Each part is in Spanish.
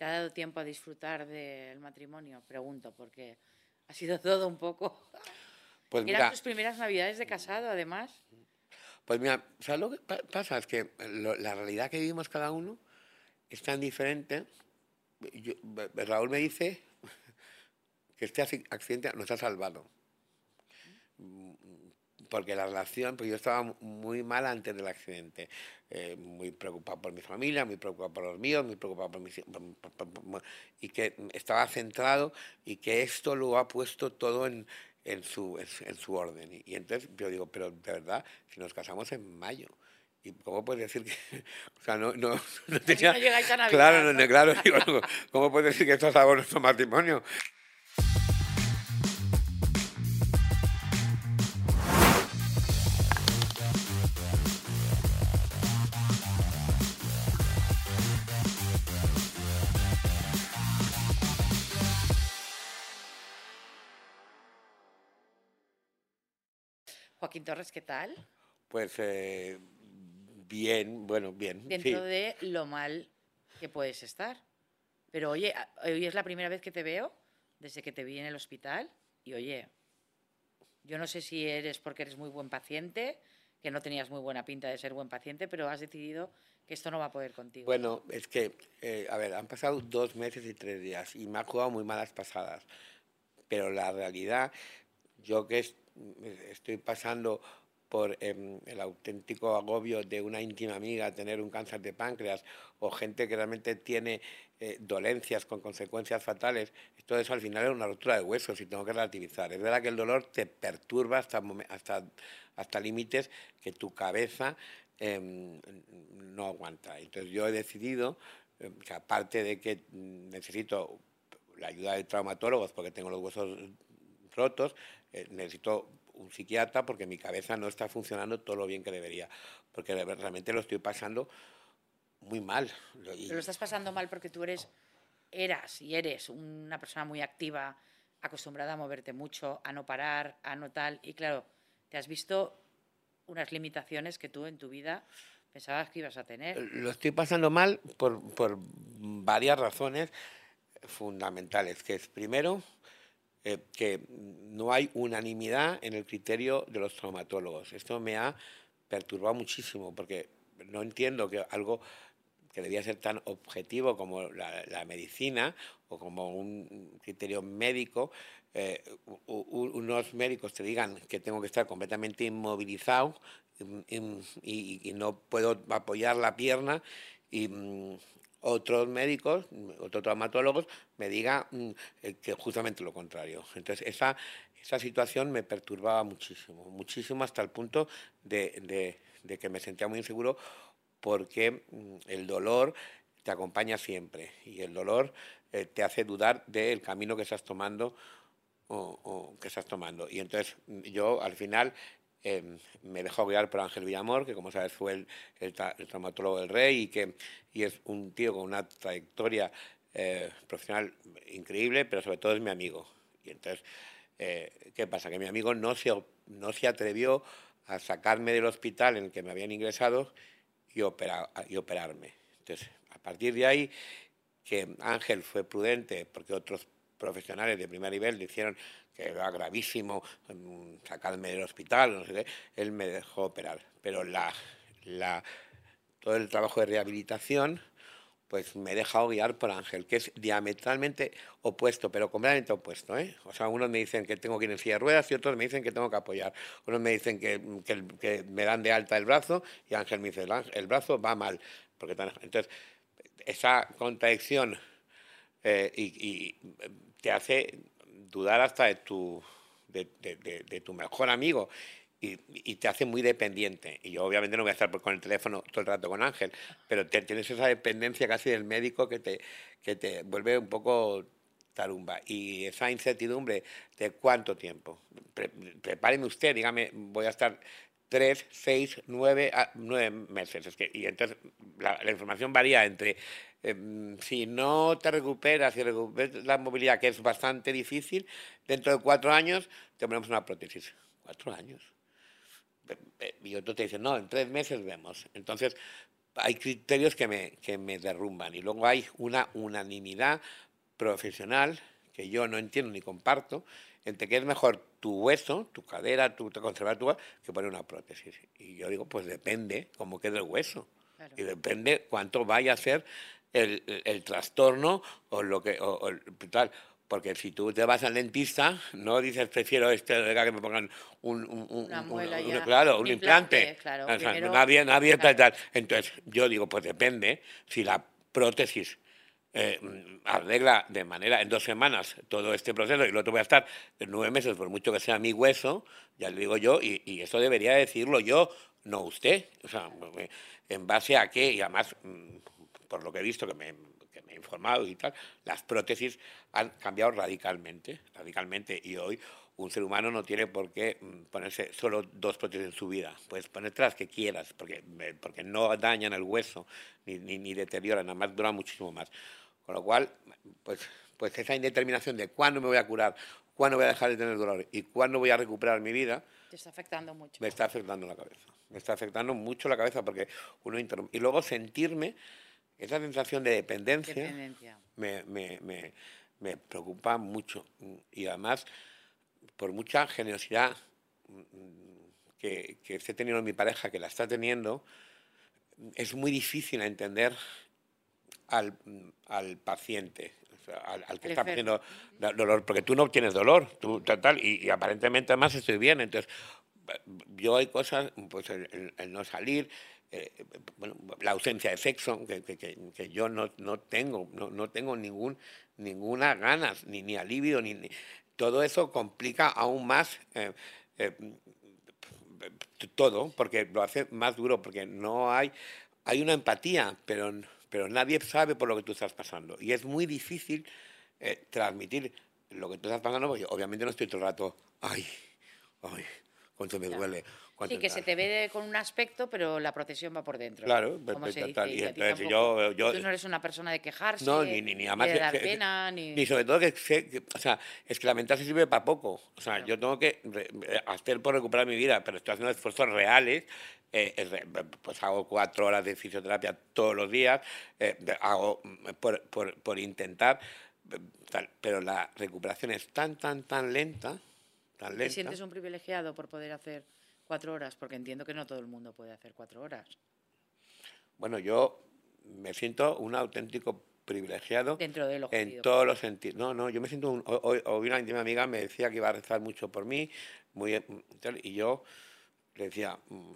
te ha dado tiempo a disfrutar del matrimonio? Pregunto, porque ha sido todo un poco... Pues Eran tus primeras navidades de casado, además. pues mira, ¿sabes lo que pa- pasa? Es que lo- la realidad que vivimos cada uno es tan diferente. Yo- Raúl me dice que este acci- accidente nos ha salvado. Porque la relación, pues yo estaba muy mal antes del accidente, eh, muy preocupado por mi familia, muy preocupado por los míos, muy preocupado por mis por- por- por- por- y que estaba centrado y que esto lo ha puesto todo en, en su, en, su- en su orden. Y, y entonces yo digo, pero de verdad, si nos casamos en mayo, ¿y cómo puedes decir que.? O sea, no, no, no tenía. no a claro, no, claro, digo, ¿cómo puedes decir que esto es algo nuestro matrimonio? Joaquín Torres, ¿qué tal? Pues eh, bien, bueno, bien. sí. Dentro de lo mal que puedes estar. Pero oye, hoy es la primera vez que te veo desde que te vi en el hospital y oye, yo no sé si eres porque eres muy buen paciente, que no tenías muy buena pinta de ser buen paciente, pero has decidido que esto no va a poder contigo. Bueno, es que, eh, a ver, han pasado dos meses y tres días y me ha jugado muy malas pasadas. Pero la realidad, yo que es- estoy pasando por em, el auténtico agobio de una íntima amiga tener un cáncer de páncreas o gente que realmente tiene eh, dolencias con consecuencias fatales, todo eso al final es una ruptura de huesos y tengo que relativizar. Es verdad que el dolor te perturba hasta, hasta, hasta límites que tu cabeza em, no aguanta. Entonces yo he decidido em, que aparte de que necesito la ayuda de traumatólogos porque tengo los huesos rotos, eh, necesito un psiquiatra porque mi cabeza no está funcionando todo lo bien que debería, porque realmente lo estoy pasando muy mal. Y- Pero lo estás pasando mal porque tú eres, eras y eres una persona muy activa, acostumbrada a moverte mucho, a no parar, a no tal. Y claro, te has visto unas limitaciones que tú en tu vida pensabas que ibas a tener. Lo estoy pasando mal por, por varias razones fundamentales, que es primero eh, que no hay unanimidad en el criterio de los traumatólogos. Esto me ha perturbado muchísimo porque no entiendo que algo que debía ser tan objetivo como la, medicina o como un criterio médico, eh, unos médicos te digan que tengo que estar completamente inmovilizado y, y- y no puedo apoyar la pierna y mm, otros médicos, otros traumatólogos me digan mm, eh, que justamente lo contrario. Entonces esa, esa situación me perturbaba muchísimo, muchísimo hasta el punto de, que me sentía muy inseguro porque mm, el dolor te acompaña siempre y el dolor eh, te hace dudar del camino que estás tomando o, o que estás tomando. Y entonces yo al final eh, me dejó guiar por Ángel Villamor, que como sabes fue el, el tra- el traumatólogo del rey y que y es un tío con una trayectoria eh, profesional increíble, pero sobre todo es mi amigo. Y entonces, eh, ¿qué pasa? Que mi amigo no se, no se atrevió a sacarme del hospital en el que me habían ingresado y, opera- y operarme. Entonces, a partir de ahí, que Ángel fue prudente porque otros profesionales de primer nivel le hicieron que era gravísimo mm, sacarme del hospital, no sé qué, él me dejó operar. Pero la, la, todo el trabajo de rehabilitación, pues me he dejado guiar por Ángel, que es diametralmente opuesto, pero completamente opuesto. ¿eh? O sea, unos me dicen que tengo que ir en silla de ruedas y otros me dicen que tengo que apoyar. Unos me dicen que, que que me dan de alta el brazo y Ángel me dice, el, el brazo va mal. Porque Entonces, esa contradicción eh, y, y, te hace dudar hasta de tu, de, de- de- de tu mejor amigo y, y te hace muy dependiente. Y yo obviamente no voy a estar con el teléfono todo el rato con Ángel, pero te- tienes esa dependencia casi del médico que te, que te vuelve un poco tarumba. Y esa incertidumbre de cuánto tiempo. Pre- prepáreme usted, dígame, voy a estar tres, seis, nueve, a- nueve meses. Es que, y entonces la, la información varía entre em, si no te recuperas y recuperas la movilidad, que es bastante difícil, dentro de cuatro años te ponemos una prótesis. Cuatro años. Y otros te dicen, no, en tres meses vemos. Entonces, hay criterios que me, que me derrumban y luego hay una unanimidad profesional que yo no entiendo ni comparto entre que es mejor tu hueso, tu cadera, tu, conservar tu que poner una prótesis. Y yo digo, pues depende cómo quede el hueso. Y depende cuánto vaya a ser el, el, trastorno o lo que o, tal. Porque si tú te vas al dentista, no dices prefiero este que me pongan un, un, un, claro, un, implante. Claro, nadie, nadie tal. Entonces, yo digo, pues depende si la prótesis eh, arregla de manera en dos semanas todo este proceso y lo otro voy a estar nueve meses, por mucho que sea mi hueso, ya le digo yo, y, y eso debería decirlo yo, no usted. O sea, en base a qué, y además, mm, por lo que he visto, que me, que me he informado y tal, las prótesis han cambiado radicalmente, radicalmente, y hoy un ser humano no tiene por qué mm, ponerse solo dos prótesis en su vida. Puedes ponerte las que quieras, porque, porque no dañan el hueso ni, ni, ni deterioran, nada más duran muchísimo más. Con lo cual, pues, pues esa indeterminación de cuándo me voy a curar, cuándo voy a dejar de tener dolor y cuándo voy a recuperar mi vida, te está afectando mucho. Me está afectando la cabeza. Me está afectando mucho la cabeza porque uno Y luego sentirme, esa sensación de dependencia, Me, me, me, me, preocupa mucho. Y además, por mucha generosidad que, que esté teniendo mi pareja, que la está teniendo, es muy difícil entender al, al paciente, al, que está haciendo dolor, porque tú no tienes dolor, tú tal, y, aparentemente además estoy bien. Entonces, yo hay cosas, pues el, no salir, eh, bueno, la ausencia de sexo, que, que, yo no, no tengo, no, no, tengo ningún, ninguna ganas, ni, ni alivio, ni, todo eso complica aún más eh, eh, todo, porque lo hace más duro, porque no hay, hay una empatía, pero pero nadie sabe por lo que tú estás pasando. Y es muy difícil eh, transmitir lo que tú estás pasando, porque obviamente no estoy todo el rato, ay, ay, cuánto me duele. Sí, que se te ve con un aspecto, pero la protección va por dentro. Claro, perfecto. Tal. Y, entonces yo, yo, tú no eres una persona de quejarse, no, ni, ni, ni además de dar pena, ni... ni... sobre todo que, o sea, es que la mental se sirve para poco. O sea, yo tengo que hacer por recuperar mi vida, pero estoy haciendo esfuerzos reales eh, pues hago cuatro horas de fisioterapia todos los días, eh, hago mm, por, por, por intentar, tal, pero la recuperación es tan, tan, tan lenta, tan lenta. ¿Te sientes un privilegiado por poder hacer cuatro horas? Porque entiendo que no todo el mundo puede hacer cuatro horas. Bueno, yo me siento un auténtico privilegiado Dentro de en todos los sentidos. No, no, yo me siento un, hoy, hoy una íntima amiga me decía que iba a rezar mucho por mí, muy y yo le decía, mm,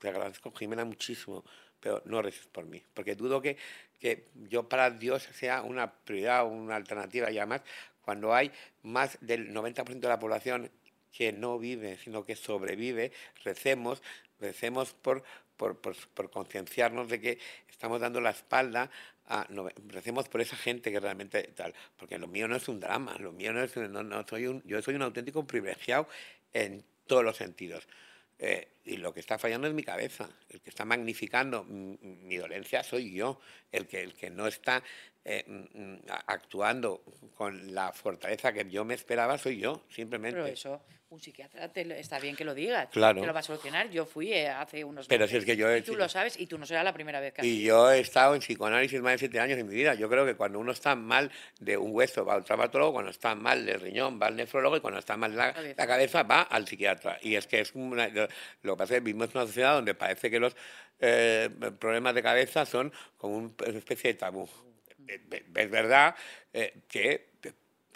te agradezco, Jimena, muchísimo, pero no reces por mí, porque dudo que, que yo para Dios sea una prioridad una alternativa, y además cuando hay más del 90% de la población que no vive, sino que sobrevive, recemos, recemos por, por, por, concienciarnos de que estamos dando la espalda a, recemos por esa gente que realmente tal, porque lo mío no es un drama, lo mío no es, no, soy un, yo soy un auténtico privilegiado en todos los sentidos. Eh, y lo que está fallando es mi cabeza. El que está magnificando mi dolencia soy yo. El que, el que no está eh, actuando con la fortaleza que yo me esperaba soy yo, simplemente. Pero eso, un psiquiatra está bien que lo digas. Claro. Te lo va a solucionar. Yo fui eh, hace unos Pero si es que yo y tú lo sabes y tú no será la primera vez que Y yo he estado en psicoanálisis más de siete años en mi vida. Yo creo que cuando uno está mal de un hueso va al traumatólogo, cuando está mal del riñón va al nefrólogo y cuando está mal la, la cabeza va al psiquiatra. Y es que es una, lo que pasa es que vivimos en una sociedad donde parece que los eh, problemas de cabeza son como una especie de tabú es verdad eh, que,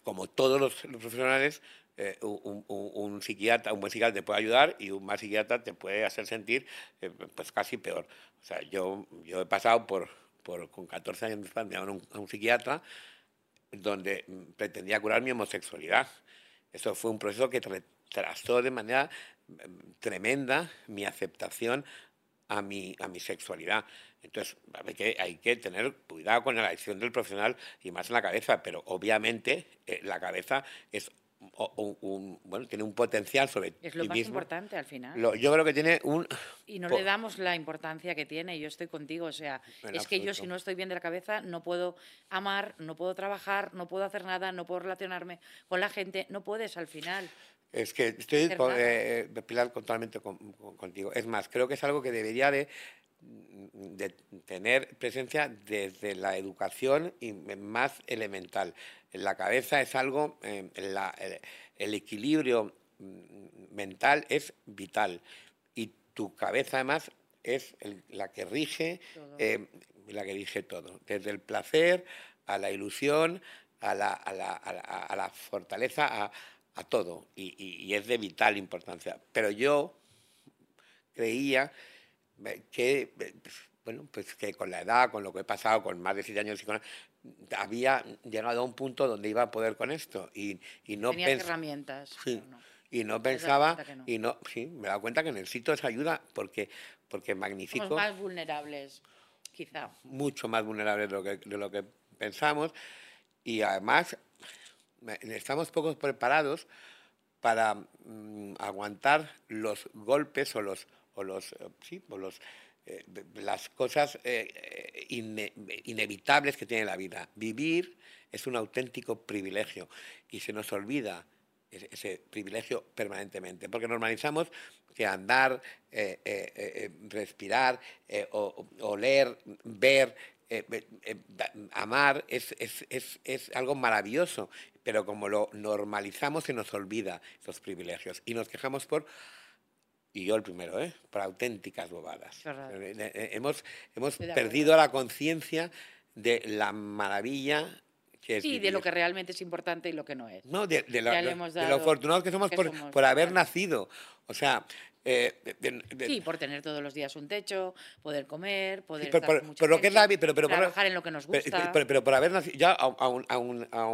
como todos los, profesionales, eh, un, psiquiatra, un buen psiquiatra te puede ayudar y un mal psiquiatra te puede hacer sentir eh, pues casi peor. O sea, yo, yo he pasado por, por con 14 años de a un, a un psiquiatra donde pretendía curar mi homosexualidad. Eso fue un proceso que retrasó de manera tremenda mi aceptación a mi, a mi sexualidad. Entonces, hay que, hay que tener cuidado con la elección del profesional y más en la cabeza, pero obviamente eh, la cabeza es un, bueno, tiene un potencial sobre Es lo más importante al final. yo creo que tiene un... Y no le damos la importancia que tiene, yo estoy contigo, o sea, es que yo si no estoy bien de la cabeza no puedo amar, no puedo trabajar, no puedo hacer nada, no puedo relacionarme con la gente, no puedes al final. Es que estoy, eh, Pilar, totalmente contigo. Es más, creo que es algo que debería de de tener presencia desde la educación y más elemental. La cabeza es algo, eh, el, equilibrio mm, mental es vital y tu cabeza además es la que rige, eh, la que rige todo, desde el placer a la ilusión, a la, a la, a la, fortaleza, a, todo, y, y, es de vital importancia. Pero yo creía que, bueno, pues que con la edad, con lo que he pasado, con más de siete años, había llegado a un punto donde iba a poder con esto. Y, y no herramientas. Y no pensaba, y no, sí, me he dado cuenta que necesito esa ayuda porque, porque magnífico. Somos más vulnerables, quizá. Mucho más vulnerables de lo que, de lo que pensamos. Y además, estamos poco preparados para mm, aguantar los golpes o los o los, eh, sí, los, eh, las cosas eh, inevitables que tiene la vida. Vivir es un auténtico privilegio y se nos olvida ese, privilegio permanentemente, porque normalizamos que andar, respirar, oler, ver, amar es, es, es, es, algo maravilloso, pero como lo normalizamos se nos olvida esos privilegios y nos quejamos por y yo el primero, ¿eh? por auténticas bobadas. Eh, eh, hemos hemos perdido la conciencia de la maravilla que es. Sí, de lo que realmente es importante y lo que no es. No, de, lo, afortunados que somos, por, por, haber nacido. O sea. Eh, sí, por tener todos los días un techo, poder comer, poder por, lo que es la, pero, pero, trabajar en lo que nos gusta. Pero, por haber nacido, ya a, un, a,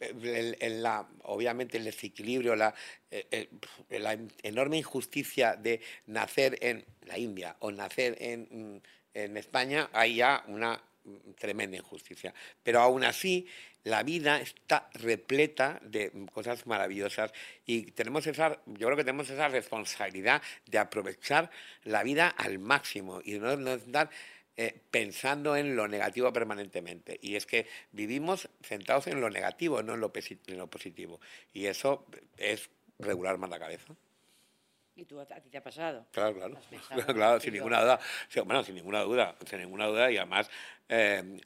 mm, obviamente el desequilibrio, la, eh, eh, la, enorme injusticia de nacer en la India o nacer en, en, España, hay ya una tremenda injusticia. Pero aún así, la vida está repleta de cosas maravillosas y tenemos esa, yo creo que tenemos esa responsabilidad de aprovechar la vida al máximo y no, no dar eh, pensando en lo negativo permanentemente. Y es que vivimos centrados en lo negativo, no en lo, positivo. Y eso es regular más la cabeza. ¿Y tú a ti te ha pasado? Claro, claro. claro, sin ninguna duda. Bueno, sin ninguna duda, sin ninguna duda. Y además, eh,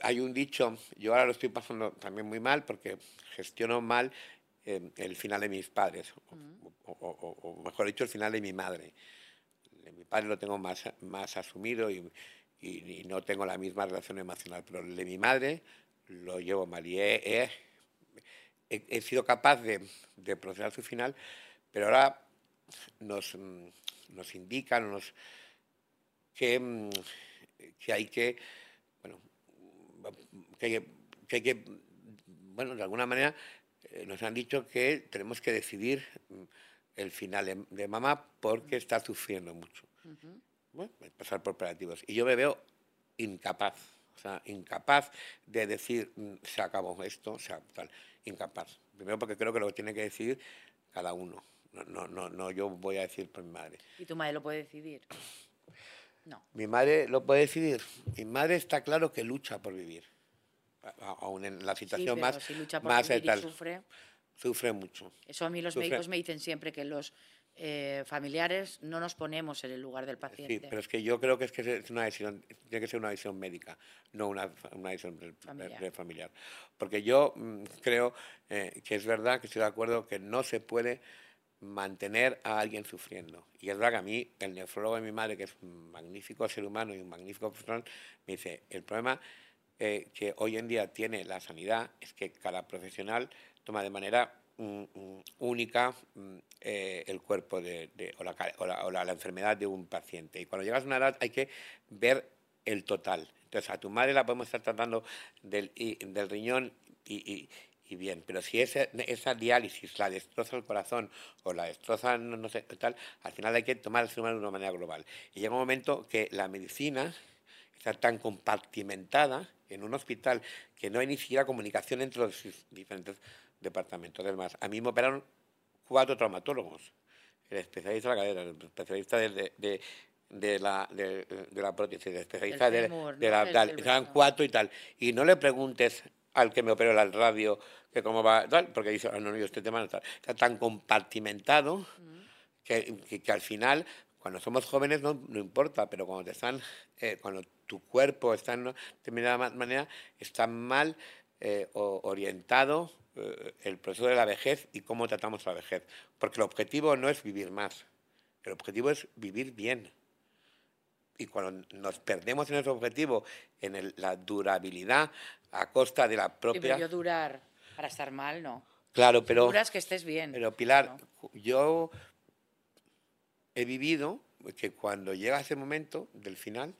hay un dicho, yo ahora lo estoy pasando también muy mal porque gestiono mal eh, el final de mis padres, o, mejor dicho, el final de mi madre mi padre lo tengo más, más asumido y, y, no tengo la misma relación emocional, pero el de mi madre lo llevo mal. Y he, he, sido capaz de, de, procesar su final, pero ahora nos, nos indican nos, que, que hay que, bueno, que, hay que, bueno, de alguna manera eh, nos han dicho que tenemos que decidir el final de, mamá porque está sufriendo mucho. Bueno, pasar por operativos. Y yo me veo incapaz, o sea, incapaz de decir, mm, se acabó esto, o sea, tal, incapaz. Primero porque creo que lo tiene que decidir cada uno. No, no, no, no yo voy a decir por mi madre. ¿Y tu madre lo puede decidir? No. Mi madre lo puede decidir. Mi madre está claro que lucha por vivir. Aún en la situación más, si lucha por más vivir y sufre sufre mucho. Eso a mí los médicos me dicen siempre que los eh, familiares no nos ponemos en el lugar del paciente. Sí, pero es que yo creo que es que es una decisión, tiene que ser una decisión médica, no una, una decisión familiar. Porque yo mm, creo eh, que es verdad que estoy de acuerdo que no se puede mantener a alguien sufriendo. Y es verdad que a mí, el nefrólogo de mi madre, que es un magnífico ser humano y un magnífico profesional, me dice, el problema eh, que hoy en día tiene la sanidad es que cada profesional toma de manera mm, mm, única mm, eh, el cuerpo de, o, la, enfermedad de un paciente. Y cuando llegas a una edad hay que ver el total. Entonces, a tu madre la podemos estar tratando del, del riñón y, bien, pero si esa, esa diálisis la destroza el corazón o la destroza, no, sé, tal, al final hay que tomar el ser humano de una manera global. Y llega un momento que la medicina está tan compartimentada en un hospital que no hay ni siquiera comunicación entre los diferentes departamento. Además, a mí me operaron cuatro traumatólogos. El especialista de la cadera, el especialista de, de, de la, de, la prótesis, el especialista de, la tal. Eran cuatro y tal. Y no le preguntes al que me operó la radio que cómo va, tal, porque dice, ah, no, no, yo este tema no está. Está tan compartimentado que, que, al final cuando somos jóvenes no, no importa, pero cuando te están, eh, cuando tu cuerpo está de determinada manera, está mal eh, orientado eh, el proceso de la vejez y cómo tratamos la vejez. Porque el objetivo no es vivir más, el objetivo es vivir bien. Y cuando nos perdemos en ese objetivo, en la durabilidad a costa de la propia... Yo durar para estar mal, no. Claro, pero... Duras que estés bien. Pero Pilar, yo he vivido que cuando llega ese momento del final,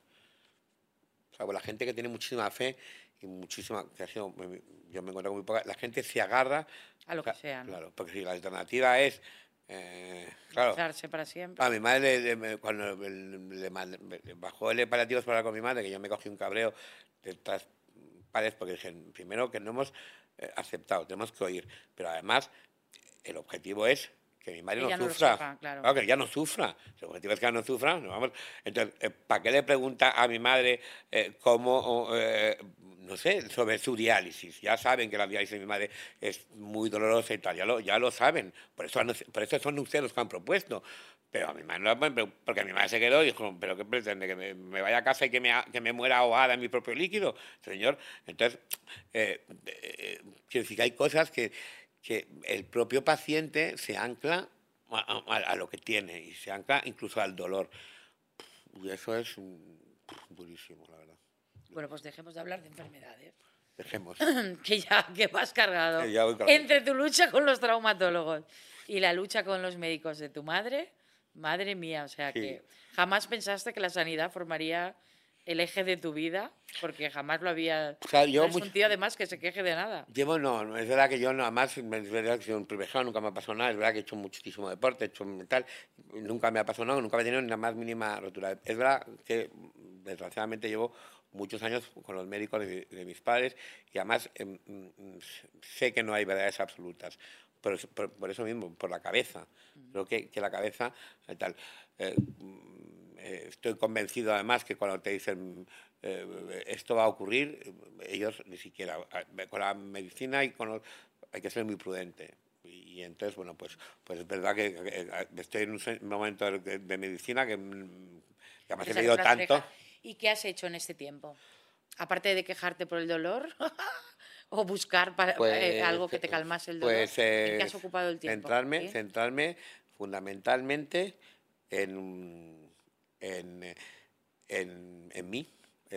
o la gente que tiene muchísima fe y muchísima, yo me encuentro con muy poca, la gente se agarra a lo que sea. Claro, porque si la alternativa es eh, claro. para siempre. A mi madre, cuando le, bajó el hepatitis para hablar con mi madre, que yo me cogí un cabreo de estas padres, porque dije, primero que no hemos eh, aceptado, tenemos que oír, pero además el objetivo es que mi madre no sufra. claro. que ya no sufra. El objetivo es que ella no sufra. No, vamos. Entonces, eh, ¿para qué le pregunta a mi madre eh, cómo, eh, no sé, sobre su diálisis? Ya saben que la diálisis de mi madre es muy dolorosa y tal, ya lo, ya lo saben. Por eso, por eso son ustedes los que han propuesto. Pero a mi madre no, porque mi madre se quedó y dijo, ¿pero qué pretende? ¿Que me, vaya a casa y que me, que me muera ahogada en mi propio líquido? Señor, entonces, quiero decir que hay cosas que que el propio paciente se ancla a, lo que tiene y se ancla incluso al dolor. Y eso es durísimo, la verdad. Bueno, pues dejemos de hablar de enfermedades. Dejemos. que ya que vas cargado. Entre tu lucha con los traumatólogos y la lucha con los médicos de tu madre, madre mía, o sea que jamás pensaste que la sanidad formaría el eje de tu vida, porque jamás lo había... O sea, yo un tío además que se queje de nada. Llevo, no, es verdad que yo no, además, es verdad que soy un privilegiado, nunca me ha pasado nada, es verdad que he hecho muchísimo deporte, he hecho tal, nunca me ha pasado nada, nunca he tenido ni la más mínima rotura. Es verdad que, desgraciadamente, llevo muchos años con los médicos de, mis padres y además em, mm, sé que no hay verdades absolutas. Por, por, eso mismo, por la cabeza. Creo que, que la cabeza, tal. Eh, eh, estoy convencido además que cuando te dicen eh, esto va a ocurrir, ellos ni siquiera, con la medicina y con hay que ser muy prudente. Y, entonces, bueno, pues, pues es verdad que, estoy en un momento de, medicina que, que además he leído tanto. ¿Y qué has hecho en este tiempo? Aparte de quejarte por el dolor o buscar para, eh, pues, algo que te calmase el dolor. Pues, ¿En qué has ocupado el tiempo? Centrarme, centrarme fundamentalmente en en, en, en mí,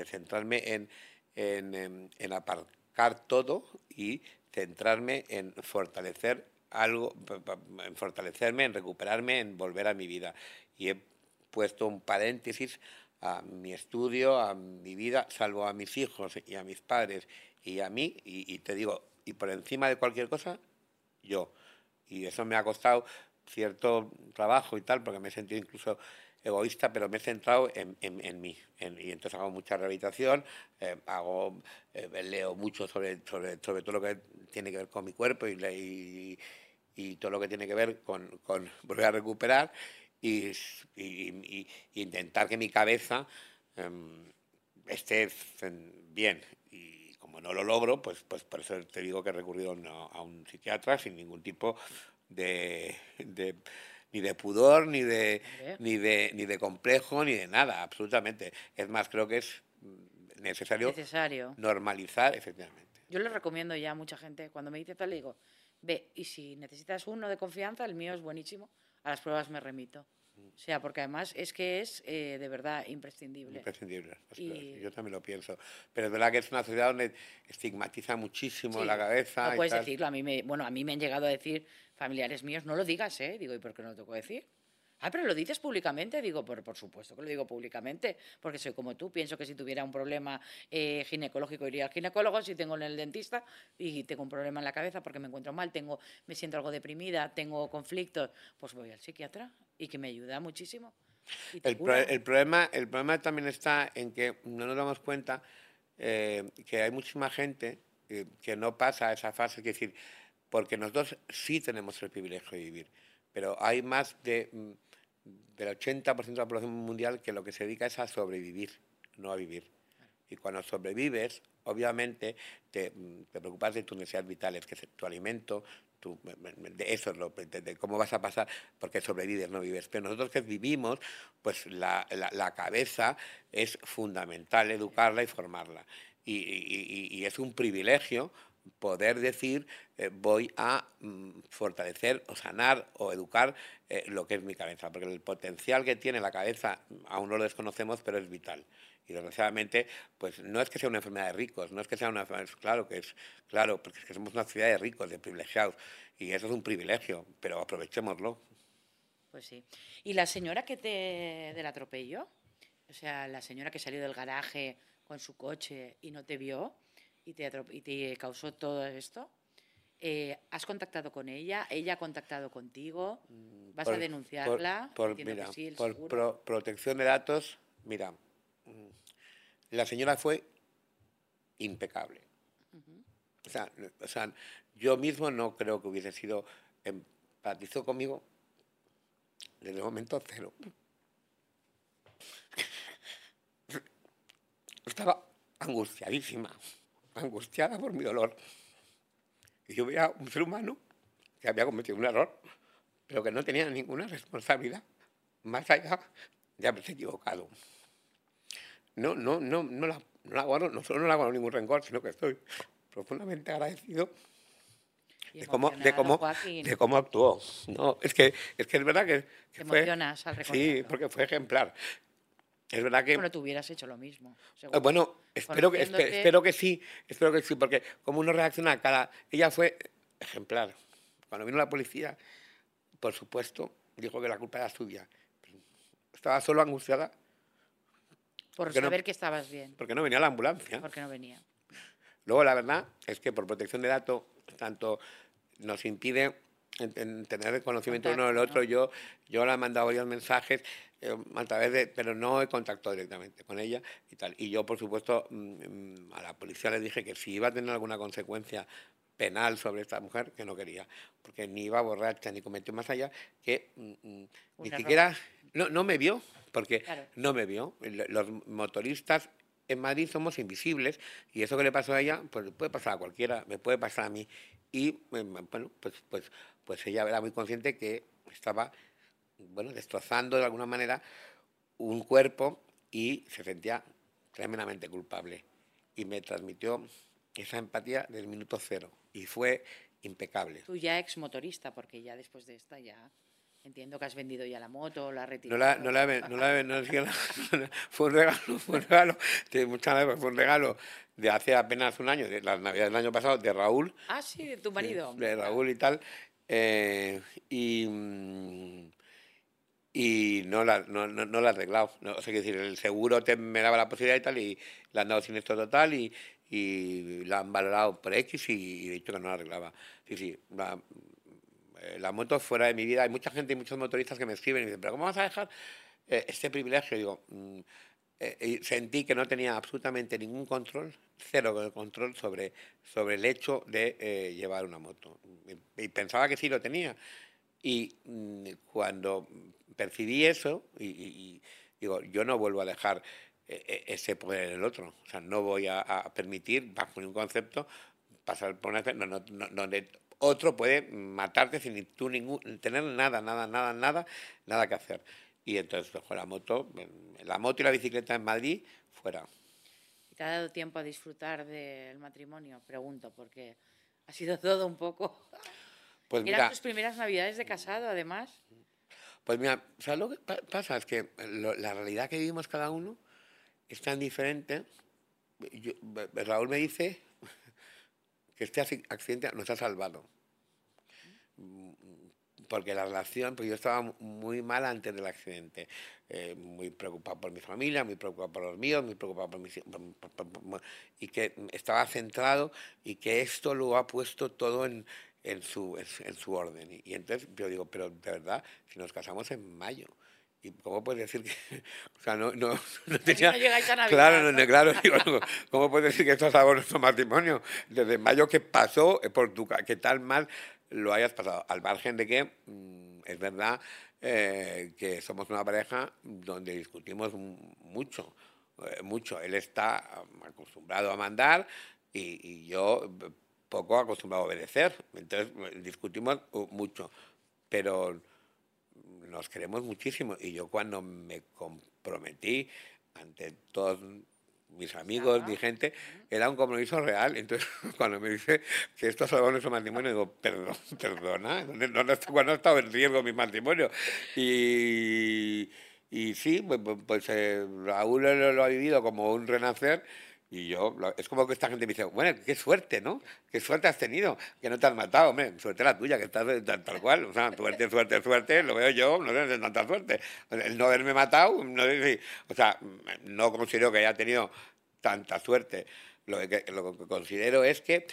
centrarme en, en, en, aparcar todo y centrarme en fortalecer algo, en fortalecerme, en recuperarme, en volver a mi vida. Y he puesto un paréntesis a mi estudio, a mi vida, salvo a mis hijos y a mis padres y a mí, y, y te digo, y por encima de cualquier cosa, yo. Y eso me ha costado cierto trabajo y tal, porque me he sentido incluso egoísta, pero me he centrado en, mí. y entonces hago mucha rehabilitación, eh, hago, eh, leo mucho sobre, sobre, todo lo que tiene que ver con mi cuerpo y, todo lo que tiene que ver con, volver a recuperar y, intentar que mi cabeza em, esté bien. Y como no lo logro, pues, pues por eso te digo que he recurrido a un psiquiatra sin ningún tipo de ni de pudor, ni de, ni de, ni de complejo, ni de nada, absolutamente. Es más, creo que es necesario, necesario. normalizar, efectivamente. Yo le recomiendo ya a mucha gente, cuando me dice tal, le digo, ve, y si necesitas uno de confianza, el mío es buenísimo, a las pruebas me remito. O sea, porque además es que es eh, de verdad imprescindible. Imprescindible. Yo también lo pienso. Pero es verdad que es una sociedad donde estigmatiza muchísimo la cabeza. No puedes decirlo. A mí me, bueno, a mí me han llegado a decir familiares míos, no lo digas, ¿eh? Digo, ¿y por qué no lo tengo que decir? Ah, pero lo dices públicamente. Digo, por, por supuesto que lo digo públicamente, porque soy como tú. Pienso que si tuviera un problema eh, ginecológico iría al ginecólogo, si tengo en el dentista y tengo un problema en la cabeza porque me encuentro mal, tengo, me siento algo deprimida, tengo conflictos, pues voy al psiquiatra y que me ayuda muchísimo. El, el, problema, el problema también está en que no nos damos cuenta eh, que hay muchísima gente eh, que no pasa esa fase, es decir, porque nosotros sí tenemos el privilegio de vivir, pero hay más de, mm, del 80% de la población mundial que lo que se dedica es a sobrevivir, no a vivir. Y cuando sobrevives, obviamente te, te preocupas de tus necesidades vitales, que es tu alimento, tu, de eso es lo, de, cómo vas a pasar, porque sobrevives, no vives. Pero nosotros que vivimos, pues la, la, la cabeza es fundamental educarla y formarla. Y, y, y es un privilegio poder decir eh, voy a mm, fortalecer o sanar o educar eh, lo que es mi cabeza, porque el potencial que tiene la cabeza aún no lo desconocemos, pero es vital. Y desgraciadamente, pues no es que sea una enfermedad de ricos, no es que sea una enfermedad, claro que es, claro, porque es que somos una sociedad de ricos, de privilegiados, y eso es un privilegio, pero aprovechémoslo. Pues sí. ¿Y la señora que te del atropello? O sea, la señora que salió del garaje con su coche y no te vio y te, y te causó todo esto. Eh, ¿Has contactado con ella? ¿Ella ha contactado contigo? ¿Vas por, a denunciarla? Por, por mira, sí, por pro, protección de datos, mira, la señora fue impecable. Uh -huh. o, sea, o sea, yo mismo no creo que hubiese sido, empatizó conmigo desde el momento cero. Estaba angustiadísima, angustiada por mi dolor. Y yo veía un ser humano que había cometido un error, pero que no tenía ninguna responsabilidad, más allá de haberse equivocado no, no, no, no, la, no la guardo, no solo no la guardo ningún rencor, sino que estoy profundamente agradecido de cómo, de cómo, de cómo actuó. No, es que es que es verdad que, que Te emocionas al Sí, porque fue ejemplar. Es verdad que. Bueno, tú hubieras hecho lo mismo. Seguro. Bueno, espero que, espero, espero que sí, espero que sí, porque como uno reacciona a cada. Ella fue ejemplar. Cuando vino la policía, por supuesto, dijo que la culpa era suya. Estaba solo angustiada por saber no, que estabas bien. Porque no venía la ambulancia. Porque no venía. Luego, la verdad es que por protección de datos, tanto nos impide en, en tener el conocimiento Contacto, uno del otro. ¿no? Yo, yo le he mandado varios mensajes eh, a través de, pero no he contactado directamente con ella y tal. Y yo, por supuesto, mmm, a la policía le dije que si iba a tener alguna consecuencia penal sobre esta mujer, que no quería, porque ni iba borracha ni cometió más allá, que mmm, ni siquiera no, no me vio, porque claro. no me vio. Los motoristas en Madrid somos invisibles y eso que le pasó a ella, pues puede pasar a cualquiera, me puede pasar a mí. Y bueno, pues, pues, pues ella era muy consciente que estaba bueno, destrozando de alguna manera un cuerpo y se sentía tremendamente culpable. Y me transmitió esa empatía del minuto cero y fue impecable. Tú ya ex motorista, porque ya después de esta ya Entiendo que has vendido ya la moto, la has retirado. No la, no la, no la, no la, fue un regalo, fue un regalo, de muchas veces fue un regalo de hace apenas un año, de las navidades del año pasado, de Raúl. Ah, sí, de tu marido. De, de Raúl y tal. Eh, y, y no la, no, no, no la arreglado. No, o sea, que decir, el seguro te, me daba la posibilidad y tal, y le han dado siniestro total y, y la han valorado por X y, y he dicho que no la arreglaba. Sí, sí, la, la moto fuera de mi vida. Hay mucha gente y muchos motoristas que me escriben y dicen, pero ¿cómo vas a dejar eh, este privilegio? Digo, mm, eh, sentí que no tenía absolutamente ningún control, cero control sobre, sobre el hecho de eh, llevar una moto. Y, y, pensaba que sí lo tenía. Y mm, cuando percibí eso, y, y, digo, yo no vuelvo a dejar ese poder en el otro. O sea, no voy a, a permitir, bajo ningún concepto, pasar por una... No, no, no, donde otro puede matarte sin tú ningún, tener nada, nada, nada, nada, nada que hacer. Y entonces pues, la moto, la moto y la bicicleta en Madrid, fuera. ¿Te ha dado tiempo a disfrutar del matrimonio? Pregunto, porque ha sido todo un poco... Pues mira, ¿Eran tus primeras navidades de casado, además? Pues mira, ¿sabes lo que pasa? Es que lo, la realidad que vivimos cada uno es tan diferente. Yo, Raúl me dice que este accidente nos ha salvado. Porque la relación, pues yo estaba muy mal antes del accidente, eh, muy preocupado por mi familia, muy preocupado por los míos, muy preocupado por mis... Por, por, por, y que estaba centrado y que esto lo ha puesto todo en, en, su, en, en su orden. Y, y entonces yo digo, pero de verdad, si nos casamos en mayo, ¿Y cómo puedes decir que.? O sea, no, no, no tenía. No llegáis a Navidad, claro, no, claro. Digo, ¿Cómo puedes decir que esto es algo nuestro matrimonio? Desde mayo que pasó, por tu, que tal mal lo hayas pasado. Al margen de que mmm, es verdad eh, que somos una pareja donde discutimos mucho. eh, mucho. Él está um, acostumbrado a mandar y, y yo eh, poco acostumbrado a obedecer. Entonces eh, discutimos uh, mucho, pero nos queremos muchísimo. Y yo cuando me comprometí ante todos mis amigos, mi gente, era un compromiso real. Entonces, cuando me dice que esto salvó nuestro matrimonio, digo, perdón, perdona, ¿dónde- dónde- ¿cuándo ha estado en riesgo mi matrimonio? Y, y sí, pues, pues, pues, eh, Raúl lo, lo ha vivido como un renacer. Y yo, es como que esta gente me dice, bueno, qué suerte, ¿no? Qué suerte has tenido, que no te has matado, hombre. Suerte la tuya, que estás de- tal, tal cual. O sea, suerte, suerte, suerte, lo veo yo, no de tanta suerte. El no haberme matado, no o sea, no considero que haya tenido tanta suerte. Lo que, lo que considero es que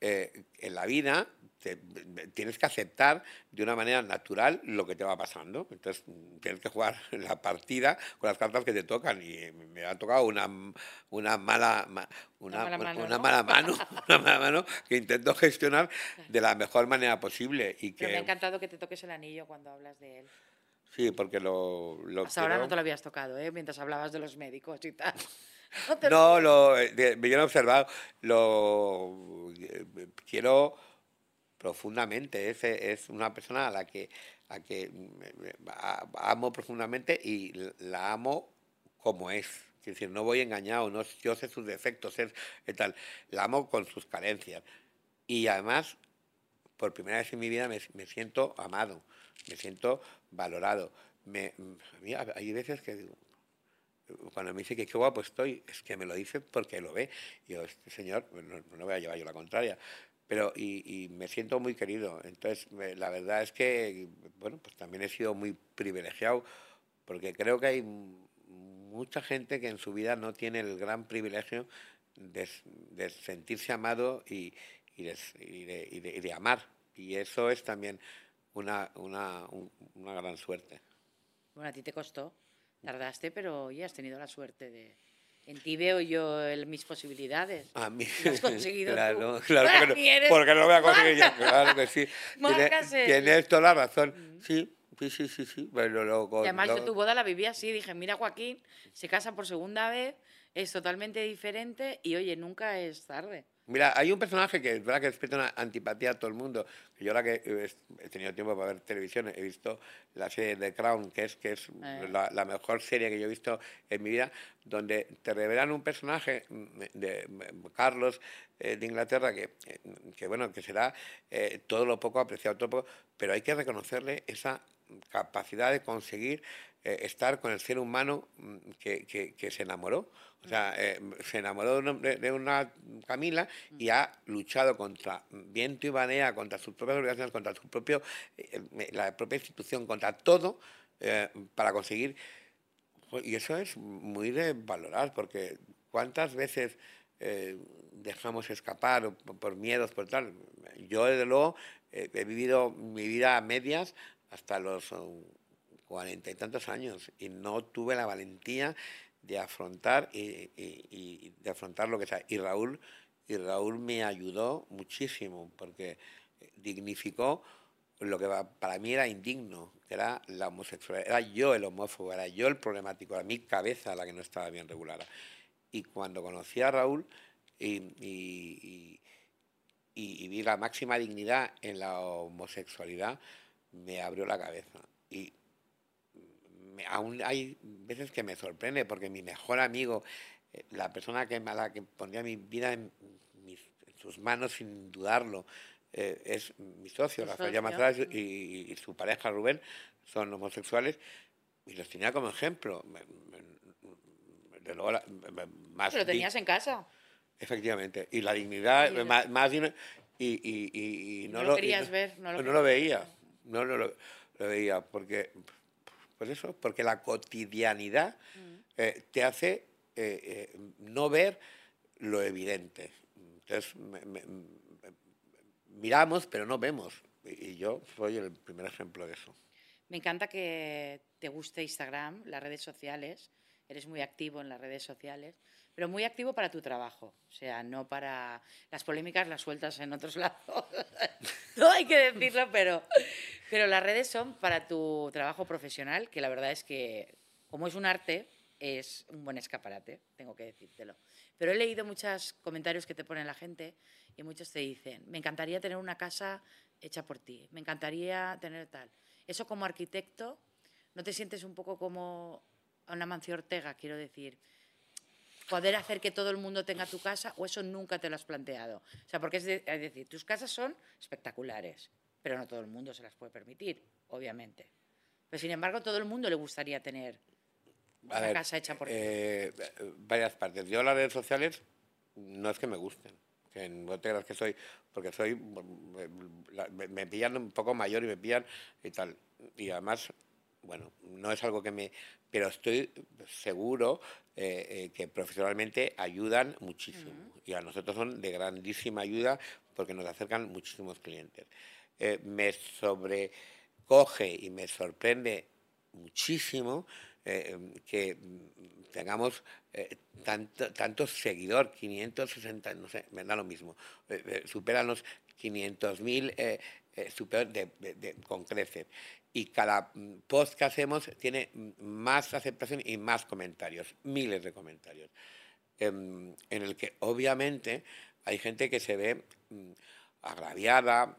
eh, en la vida te- tienes que aceptar de una manera natural lo que te va pasando. Entonces tienes que jugar la partida con las cartas que te tocan. Y me ha tocado una, una mala ma- una, mala mano, una ¿no? mala mano, una mala mano que intento gestionar de la mejor manera posible. Y Pero me ha que encantado que te toques el anillo cuando hablas de él. sí, porque lo, lo Hasta ahora no quiero- te lo habías tocado, ¿eh? Mientras hablabas de los médicos y tal. No, te No, lo, eh, de- lo he observado, lo eh, quiero profundamente. Es, es una persona a la que, a que mm, eh, a- amo profundamente y la amo como es. Es decir, no voy engañado, no, yo sé sus defectos, sé eh, tal. La amo con sus carencias. Y además, por primera vez en mi vida me, me siento amado, me siento valorado. Me, a mí hay veces que digo, cuando me dice que qué guapo estoy, es que me lo dice porque lo ve. Y yo, este señor, no, no voy a llevar yo la contraria. Pero, y, y me siento muy querido. Entonces, me- la verdad es que, bueno, pues también he sido muy privilegiado, porque creo que hay mucha gente que en su vida no tiene el gran privilegio de, de sentirse amado y, y de, y de- de amar. Y eso es también una, una, un- una gran suerte. Bueno, a ti te costó, tardaste, pero ya has tenido la suerte de... En ti veo yo el- mis posibilidades. A mí. Lo has conseguido tú. claro, claro, Para porque mí eres porque no lo voy a conseguir yo. Claro que sí. Tiene- Marcas el- Tienes toda la razón. Sí, sí, sí, sí, sí. Pero lo, Y además lo- yo tu boda la viví así, dije, mira Joaquín, se casa por segunda vez, es totalmente diferente y oye, nunca es tarde. Mira, hay un personaje que es verdad que despierta una antipatía a todo el mundo. Yo ahora que he tenido tiempo para ver televisión, he visto la serie The Crown, que es, que es Eh. la, la mejor serie que yo he visto en mi vida, donde te revelan un personaje de Carlos eh, de Inglaterra que, eh, que, bueno, que será eh, todo lo poco apreciado, todo lo poco, pero hay que reconocerle esa capacidad de conseguir eh, estar con el ser humano mm, que, que- que se enamoró. O sea, eh, se enamoró de una, de- una Camila y ha luchado contra viento y marea, contra sus propias obligaciones, contra su propio, eh, eh, la propia institución, contra todo, eh, para conseguir. Y eso es muy de valorar, porque cuántas veces eh, dejamos escapar por, por miedos, por tal. Yo, desde luego, he vivido mi vida a medias hasta los cuarenta y tantos años y no tuve la valentía de afrontar y, de afrontar lo que sea. Y Raúl, y Raúl me ayudó muchísimo porque dignificó lo que para mí era indigno, que era la homosexualidad. Era yo el homófobo, era yo el problemático, era mi cabeza la que no estaba bien regulada. Y cuando conocí a Raúl y, y- y- y- vi la máxima dignidad en la homosexualidad, me abrió la cabeza. Y aún hay veces que me sorprende porque mi mejor amigo, eh, la persona que, a la que pondría mi vida en, mis- en sus manos sin dudarlo, eh, es mi socio, Rafael socio. Llamazares, y, y su pareja Rubén, son homosexuales, y los tenía como ejemplo. De luego la- más Lo di- tenías en casa. Efectivamente. Y la dignidad, más, más y, No lo querías ver, no lo lo veía. No, no lo, lo veía, porque, pues eso, porque la cotidianidad Mm. eh, te hace eh, eh, no ver lo evidente. Entonces, me- me- me- miramos, pero no vemos. Y y yo soy el primer ejemplo de eso. Me encanta que te guste Instagram, las redes sociales. Eres muy activo en las redes sociales, pero muy activo para tu trabajo. O sea, no para las polémicas las sueltas en otros lados. no hay que decirlo, pero, pero las redes son para tu trabajo profesional, que la verdad es que, como es un arte, es un buen escaparate, tengo que decírtelo. Pero he leído muchos comentarios que te ponen la gente y muchos te dicen, me encantaría tener una casa hecha por ti, me encantaría tener tal. Eso como arquitecto, ¿no te sientes un poco como una Mancio Ortega, quiero decir? Poder hacer que todo el mundo tenga tu casa o eso nunca te lo has planteado. O sea, porque es, decir, tus casas son espectaculares, pero no todo el mundo se las puede permitir, obviamente. Pero sin embargo, todo el mundo le gustaría tener una casa hecha por ti. Eh, varias partes. Yo las redes sociales no es que me gusten que no te creas que soy, porque soy, me, pillan un poco mayor y me pillan y tal. Y además, bueno, no es algo que me, pero estoy seguro eh, eh, que profesionalmente ayudan muchísimo. Y a nosotros son de grandísima ayuda porque nos acercan muchísimos clientes. Eh, me sobrecoge y me sorprende muchísimo que tengamos eh, tanto, tanto seguidor, 560, no sé, me da lo mismo, superan los 500.000 eh, de, con creces. Y cada mm, post que hacemos tiene más aceptación y más comentarios, miles de comentarios, em, en el que obviamente hay gente que se ve mm, agraviada,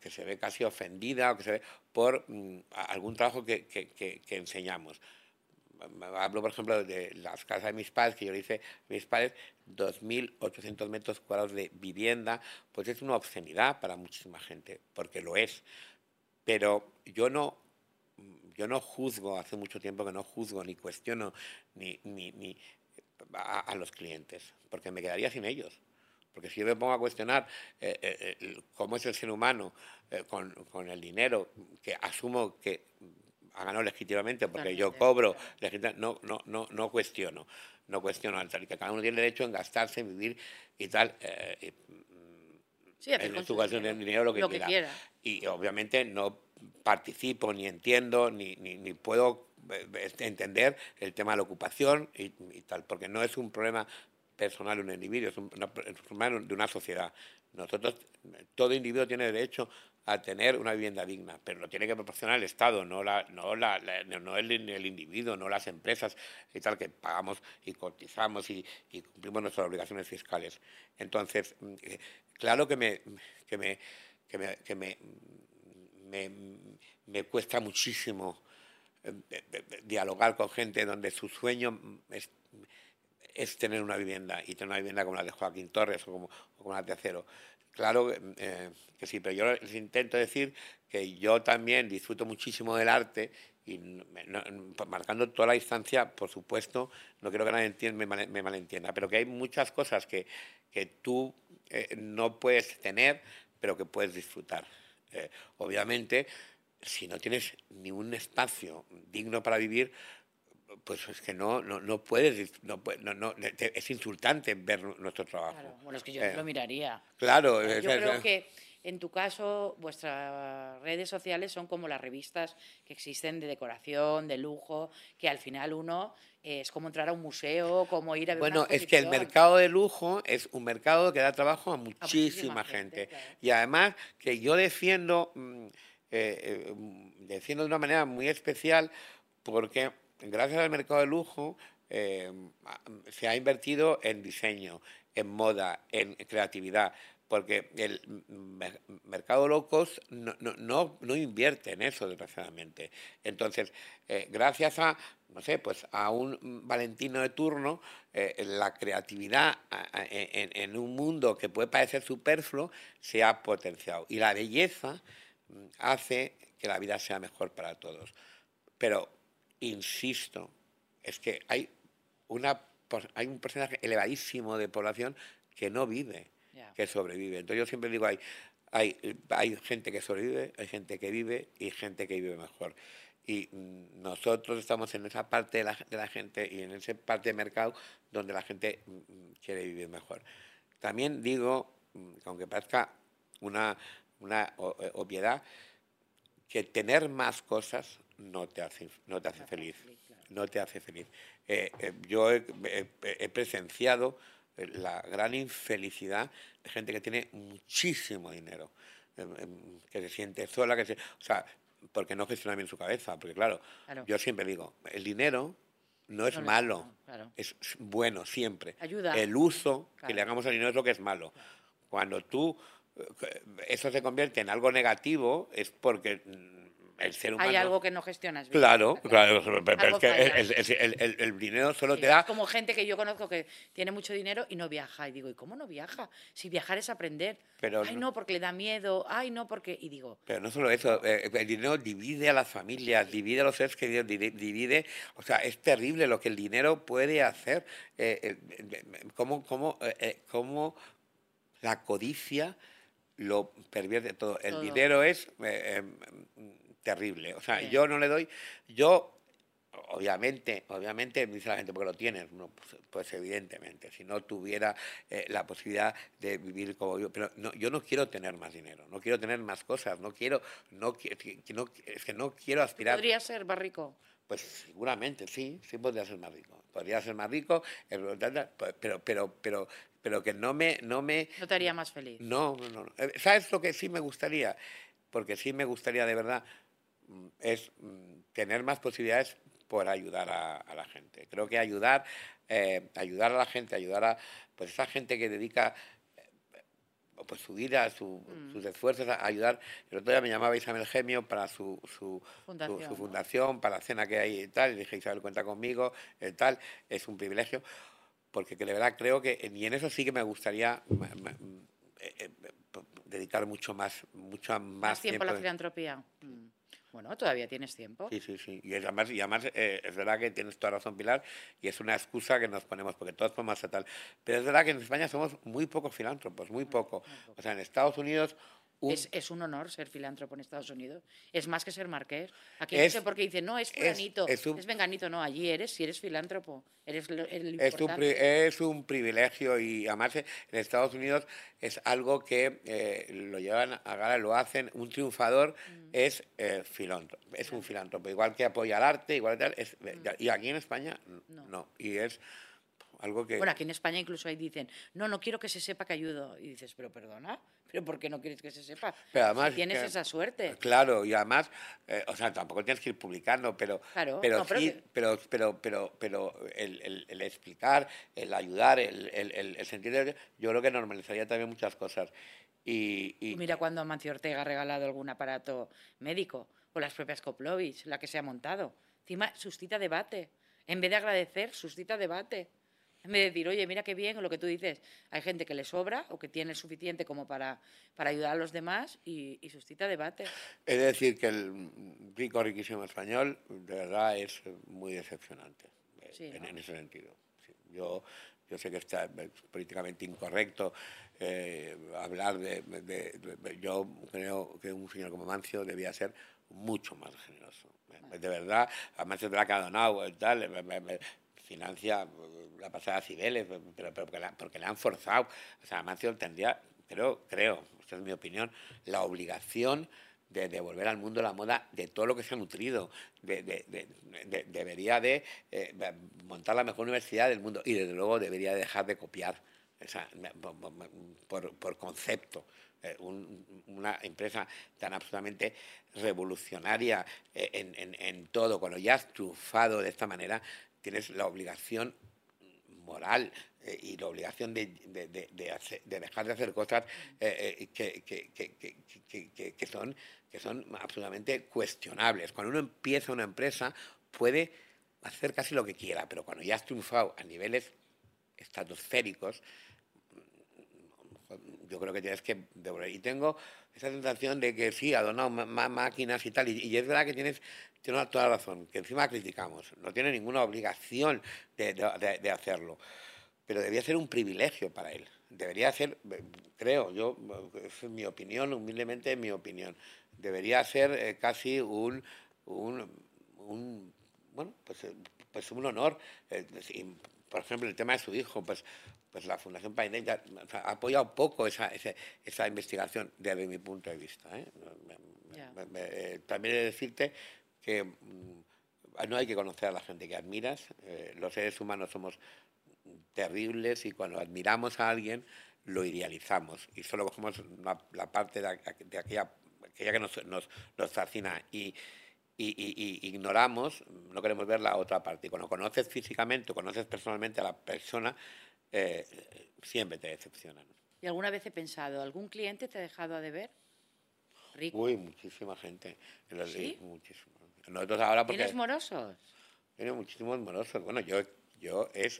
que se ve casi ofendida o que se ve por mm, algún trabajo que, que enseñamos hablo por ejemplo de las casas de mis padres, que yo le hice a mis padres 2.800 metros cuadrados de vivienda, pues es una obscenidad para muchísima gente, porque lo es. Pero yo no, yo no juzgo, hace mucho tiempo que no juzgo ni cuestiono ni, ni, ni a, los clientes, porque me quedaría sin ellos. Porque si yo me pongo a cuestionar eh, eh, cómo es el ser humano eh, con, con el dinero, que asumo que ha ganado legítimamente porque yo cobro, no, no, no, no cuestiono, no cuestiono al que cada uno tiene derecho en gastarse, en vivir y tal. Eh, sí, en su cuestión de dinero lo que, quiera. Y obviamente no participo, ni entiendo, ni, ni, ni puedo eh, entender el tema de la ocupación y, tal, porque no es un problema personal de un individuo, es un, problema de una sociedad. Nosotros, todo individuo tiene derecho a tener una vivienda digna, pero lo tiene que proporcionar el Estado, no, la, no, la, no el, el, individuo, no las empresas y tal, que pagamos y cotizamos y, cumplimos nuestras obligaciones fiscales. Entonces, mm, eh, claro que me, que me, que me, que me, me, cuesta muchísimo eh, dialogar con gente donde su sueño es, es, tener una vivienda y tener una vivienda como la de Joaquín Torres o como la de Acero. Claro eh, que sí, pero yo les intento decir que yo también disfruto muchísimo del arte y marcando toda la distancia, por supuesto, no quiero que nadie me, malentienda, pero que hay muchas cosas que, que tú eh, no puedes tener, pero que puedes disfrutar. Eh, obviamente, si no tienes ni un espacio digno para vivir, pues es que no, no, no puedes, no, no, es insultante ver nuestro trabajo. Claro, bueno, es que yo lo eh, miraría. Claro. Yo creo que en tu caso, vuestras redes sociales son como las revistas que existen de decoración, de lujo, que al final uno eh, es como entrar a un museo, como ir a ver Bueno, es que el mercado de lujo es un mercado que da trabajo a muchísima, gente. Y además que yo defiendo, mm, eh, defiendo de una manera muy especial porque gracias al mercado de lujo, eh, se ha invertido en diseño, en moda, en creatividad, porque el mercado locos no, no, invierte en eso, desgraciadamente. Entonces, eh, gracias a, no sé, pues a un Valentino de turno, eh, la creatividad en, en, un mundo que puede parecer superfluo se ha potenciado. Y la belleza mm, hace que la vida sea mejor para todos. Pero insisto, es que hay, una, hay un porcentaje elevadísimo de población que no vive, que sobrevive. Entonces yo siempre digo, hay, hay, hay gente que sobrevive, hay gente que vive y gente que vive mejor. Y mm, nosotros estamos en esa parte de la, de la gente y en esa parte del mercado donde la gente mm, mm, quiere vivir mejor. También digo, aunque parezca una, una eh, obviedad, que tener más cosas no te hace, no te hace feliz. No te hace feliz. Eh, eh, yo he, presenciado eh, la gran infelicidad de gente que tiene muchísimo dinero, que se siente sola, que se, o sea, porque no gestiona bien su cabeza. Porque claro, yo siempre digo, el dinero no es No, malo, no, claro. es bueno siempre. Ayuda. El uso que le hagamos al dinero es lo que es malo. Cuando tú eso se convierte en algo negativo es porque el ser humano Hay algo que no gestionas bien. Claro, claro, pero Algo es que el, dinero solo Sí, te da Es como gente que yo conozco que tiene mucho dinero y no viaja. Y digo, ¿y cómo no viaja? Si viajar es aprender. Pero ay, no- porque le da miedo. Ay, no, porque... Y digo, Pero no solo eso, eh, el dinero divide a las familias, divide a los seres queridos, di- divide, o sea, es terrible lo que el dinero puede hacer, eh, eh, eh, cómo, cómo, eh, eh, cómo la codicia lo pervierte todo. El Todo. dinero es eh, eh, terrible, o sea, Sí. yo no le doy, yo obviamente, obviamente, dice la gente, porque lo tienes, no, pues, pues evidentemente, si no tuviera eh, la posibilidad de vivir como yo, pero no, yo no quiero tener más dinero, no quiero tener más cosas, no quiero, no, no- es que no quiero aspirar. podría ser barrico. Pues seguramente sí, sí podría ser más rico, podría ser más rico, eh, pero, pero, pero, pero que no me, no me, No te haría más feliz. no, no, no. Eh, ¿Sabes lo que sí me gustaría? Porque sí me gustaría de verdad es mm, tener más posibilidades por ayudar a, a la gente. Creo que ayudar, eh, ayudar a la gente, ayudar a pues esa gente que dedica eh, pues su vida, su- Mm. sus esfuerzos a ayudar. El otro día me llamaba Isabel Gemio para su, su, Fundación, su ¿no? fundación, para la cena que hay y tal. Y dije, Isabel, cuenta conmigo, eh, tal. Es un privilegio porque que de verdad creo que y en eso sí que me gustaría ma- ma- eh, eh, p- dedicar mucho más mucho más, ¿Más tiempo a la filantropía? Mm. Bueno, todavía tienes tiempo. Sí, sí, sí. Y además, y además eh, es verdad que tienes toda razón, Pilar, y es una excusa que nos ponemos, porque todos podemos hacer tal. Pero es verdad que en España somos muy pocos filántropos, muy poco. O sea, en Estados Unidos... un- Es, es un honor ser filántropo en Estados Unidos. Es más que ser marqués. Aquí Es- no sé por qué dicen, no, es es- fulanito, es, es un- venganito. No, allí eres, si eres filántropo. Eres lo, el Es un, es un privilegio y además en Estados Unidos es algo que eh, lo llevan a gala, lo hacen. Un triunfador Mm. es eh, filántropo, es un filántropo, igual que apoya el arte, igual que tal. es- Y aquí en España Mm. No. no. Y es algo que... Bueno, aquí en España incluso ahí dicen, no, no quiero que se sepa que ayudo. Y dices, pero perdona, ¿pero por qué no quieres que se sepa? Pero además Si tienes que- esa suerte. Claro, y además, eh, o sea, tampoco tienes que ir publicando, pero, Claro, pero no, pero sí, que- pero, pero, pero, pero el, el- el explicar, el ayudar, el, el, sentir, de- yo creo que normalizaría también muchas cosas. Y, y- Mira cuando Amancio Ortega ha regalado algún aparato médico, o las propias Koplovich, la que se ha montado. Encima suscita debate. En vez de agradecer, suscita debate. En vez de decir, oye, mira qué bien, o lo que tú dices, hay gente que le sobra o que tiene suficiente como para, para ayudar a los demás y, y suscita debate. he de decir que el rico, riquísimo español, de verdad, es muy decepcionante eh, Sí, en, ¿no? en ese sentido. Sí, Yo, yo sé que está eh, políticamente incorrecto eh, hablar de, de- de- de- Yo creo que un señor como Mancio debía ser mucho más generoso. De verdad, además es verdad que ha donado tal, eh, me financia eh, la pasada Cibeles, pero, pero porque, la- porque le han forzado. O sea, Mancio tendría, creo, creo, esta es mi opinión, la obligación de devolver al mundo la moda de todo lo que se ha nutrido. De- de- de- de- debería de eh, montar la mejor universidad del mundo y desde luego debería dejar de copiar o sea, por- por- concepto. Eh, un- una empresa tan absolutamente revolucionaria eh, en, en- en todo, cuando ya has triunfado de esta manera, tienes la obligación moral eh, y la obligación de, dejar de hacer cosas que, son, absolutamente cuestionables. Cuando uno empieza una empresa puede hacer casi lo que quiera, pero cuando ya has triunfado a niveles estratosféricos, yo creo que tienes que devolver. Y tengo esa sensación de que sí, ha donado más máquinas y tal, y es verdad que tienes, tienes toda la razón, que encima criticamos, no tiene ninguna obligación de, de- hacerlo, pero debía ser un privilegio para él. Debería ser, eh, creo, yo, es mi opinión, humildemente mi opinión, debería ser eh, casi un, un, un, bueno, pues, eh, pues un honor. y, por ejemplo, el tema de su hijo, pues, pues la Fundación sea, ha apoyado poco esa, esa investigación desde mi punto de vista. también he de decirte que mm, no hay que conocer a la gente que admiras. eh, los seres humanos somos terribles y cuando admiramos a alguien lo idealizamos y solo cogemos la, la parte de, de aquella, aquella que nos, nos, nos fascina. Y, y, y- y ignoramos, no queremos ver la otra parte. Y cuando conoces físicamente o conoces personalmente a la persona, eh, siempre te decepcionan. ¿Y alguna vez he pensado, algún cliente te ha dejado a deber? Rico. Uy, muchísima gente. ¿Sí? muchísimo. Nosotros ahora porque... ¿Tienes morosos? Tiene muchísimos morosos. Bueno, yo, yo he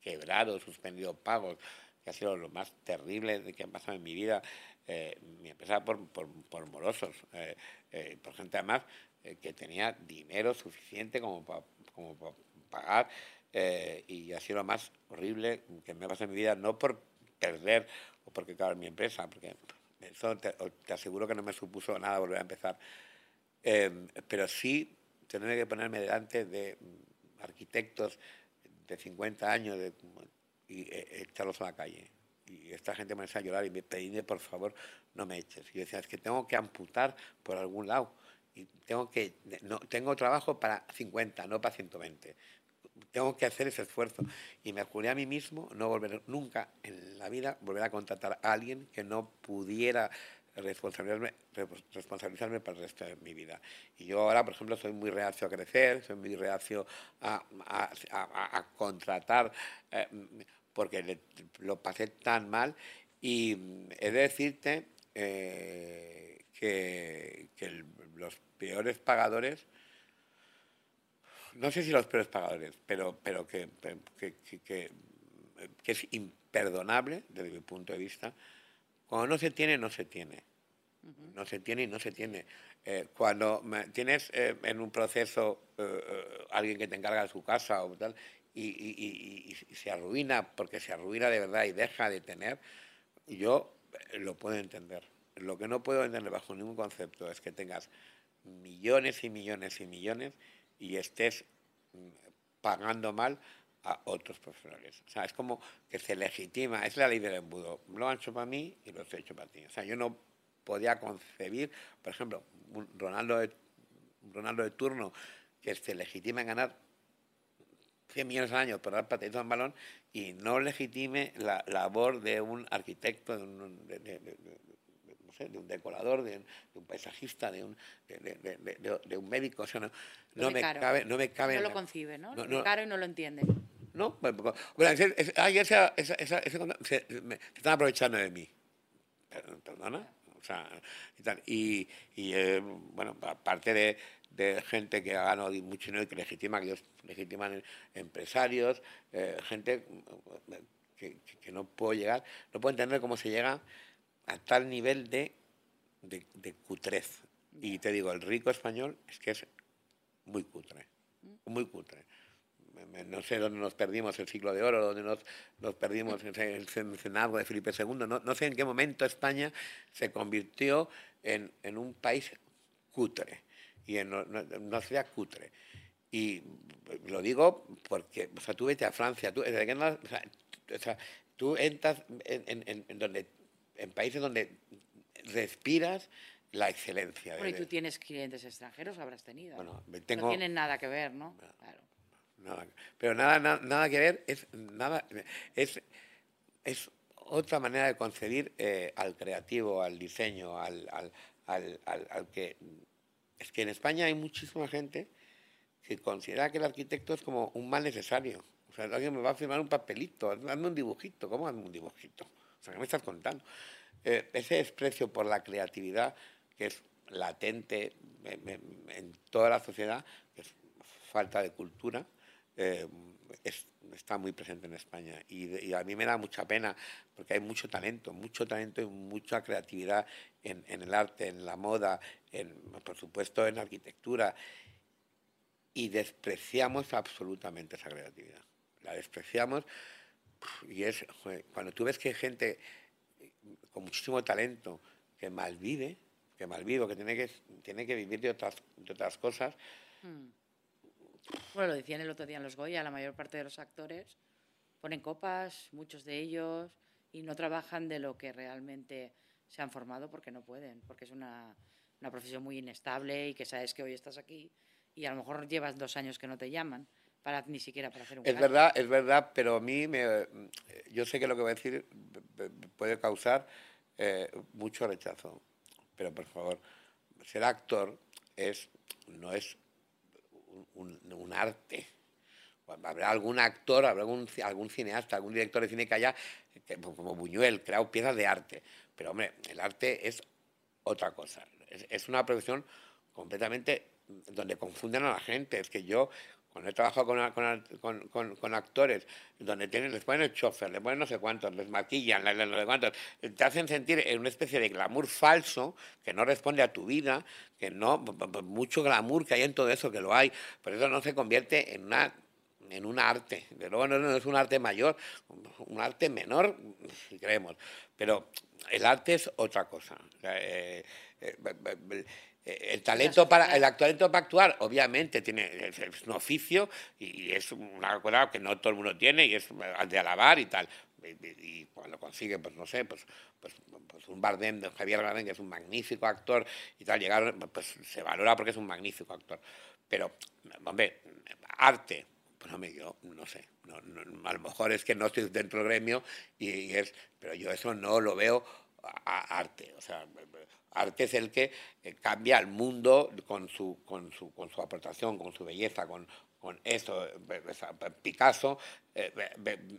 quebrado, suspendido pagos, que ha sido lo más terrible que ha pasado en mi vida. Eh, mi empresa por, por, por morosos, eh, eh, por gente además eh, que tenía dinero suficiente como para como pa pagar. eh, y ha sido lo más horrible que me ha pasado en mi vida, no por perder o porque acabar mi empresa, porque eso te, te aseguro que no me supuso nada volver a empezar. Eh, pero sí tener que ponerme delante de mm, arquitectos de 50 años de- y eh, echarlos a la calle. Y esta gente me a llorar y me pedí, por favor, no me eches. Y yo decía, es que tengo que amputar por algún lado. Y tengo que, no, tengo trabajo para 50, no para 120. Tengo que hacer ese esfuerzo. Y me juré a mí mismo no volver nunca en la vida, volver a contratar a alguien que no pudiera responsabilizarme, para el resto de mi vida. Y yo ahora, por ejemplo, soy muy reacio a crecer, soy muy reacio a, a- contratar, eh, porque lo pasé tan mal. Y he de decirte eh, que, los peores pagadores, no sé si los peores pagadores, pero, pero que- que- que es imperdonable desde mi punto de vista, cuando no se tiene, no se tiene. No se tiene y no se tiene. Eh, cuando tienes eh, en un proceso eh, alguien que te encarga de su casa o tal, y, y- y- y- y se arruina, porque se arruina de verdad y deja de tener, yo lo puedo entender. Lo que no puedo entender bajo ningún concepto es que tengas millones y millones y millones y estés mm, pagando mal a otros profesionales. O sea, es como que se legitima, es la ley del embudo. Lo han hecho para mí y lo he hecho para ti. O sea, yo no podía concebir, por ejemplo, un Ronaldo de, un Ronaldo de turno que se legitima en ganar 100 millones al año por dar pataditas en balón y no legitime la labor de un arquitecto, de un, de- de- de- de- no sé, de un decorador, de, un- de un paisajista, de un, de, un médico. O sea, no, me caro. cabe, no me cabe No lo la- concibe, ¿no? No, Lo ve no. caro y no lo entiende. No, bueno, pues, es- es- ay, esa- esa- se, me- se están aprovechando de mí. Per- ¿Perdona? O sea, y tal. Y, y, eh, bueno, aparte de, de gente que ha ganado mucho dinero y que legitima, que ellos legitiman empresarios, eh, gente que, que- que no puedo llegar, no puedo entender cómo se llega a tal nivel de, de, de cutrez. Y te digo, el rico español es que es muy cutre, muy cutre. No sé dónde nos perdimos el siglo de oro, dónde nos, nos perdimos el de Felipe II. No, no sé en qué momento España se convirtió en, en un país cutre y en una ciudad cutre. Y lo digo porque, o sea, tú vete a Francia, tú, desde que no- o sea, tú entras en, en- en- en donde, en países donde respiras la excelencia. Bueno, y tú tienes clientes extranjeros, habrás tenido. Bueno, No tengo- tienen nada que ver, ¿no? Claro. Pero nada, nada, nada que ver, es nada, es, es otra manera de concebir eh, al creativo, al diseño, al, al, al, al- que es que en España hay muchísima gente que considera que el arquitecto es como un mal necesario. O sea, alguien me va a firmar un papelito, hazme un dibujito, ¿cómo hazme un dibujito? O sea, ¿qué me estás contando? Eh, ese desprecio por la creatividad que es latente en, en- en toda la sociedad, que es falta de cultura, eh, es- está muy presente en España. Y, y a mí me da mucha pena, porque hay mucho talento, mucho talento y mucha creatividad en, en el arte, en la moda, en, por supuesto en arquitectura. Y despreciamos absolutamente esa creatividad. La despreciamos y es, cuando tú ves que hay gente con muchísimo talento que malvive, que malvive, que tiene que, tiene que vivir de otras, de otras cosas, Mm. Bueno, lo decían el otro día en los Goya, la mayor parte de los actores ponen copas, muchos de ellos, y no trabajan de lo que realmente se han formado porque no pueden, porque es una, una profesión muy inestable y que sabes que hoy estás aquí y a lo mejor llevas dos años que no te llaman para ni siquiera para hacer un Es verdad, es verdad, pero a mí, me, yo sé que lo que voy a decir puede causar eh, mucho rechazo. Pero por favor, ser actor es, no es un, arte. Habrá algún actor, habrá algún, algún cineasta, algún director de cine que haya, como Buñuel, creado piezas de arte. Pero, hombre, el arte es otra cosa. Es, una profesión completamente donde confunden a la gente. Es que yo, cuando he trabajado con, con, con, actores, donde tienen, les ponen el chofer, les ponen no sé cuántos, les maquillan, les, no sé cuántos, te hacen sentir en una especie de glamour falso que no responde a tu vida, que no, mucho glamour que hay en todo eso, que lo hay, pero eso no se convierte en una en un arte. De luego no, es un arte mayor, un arte menor, si creemos. Pero el arte es otra cosa. Eh, eh, el talento para el talento para actuar obviamente tiene es, un oficio y, es una cosa que no todo el mundo tiene y es de alabar y tal. Y, cuando consigue pues no sé pues, pues, pues un Bardem de Javier Bardem que es un magnífico actor y tal llegar pues se valora porque es un magnífico actor. Pero hombre arte pues hombre yo no sé a lo mejor es que no estoy dentro del gremio y, es pero yo eso no lo veo a arte. O sea Arte es el que eh, cambia el mundo con su, con su, con su aportación, con su belleza, con, con eso. Picasso eh,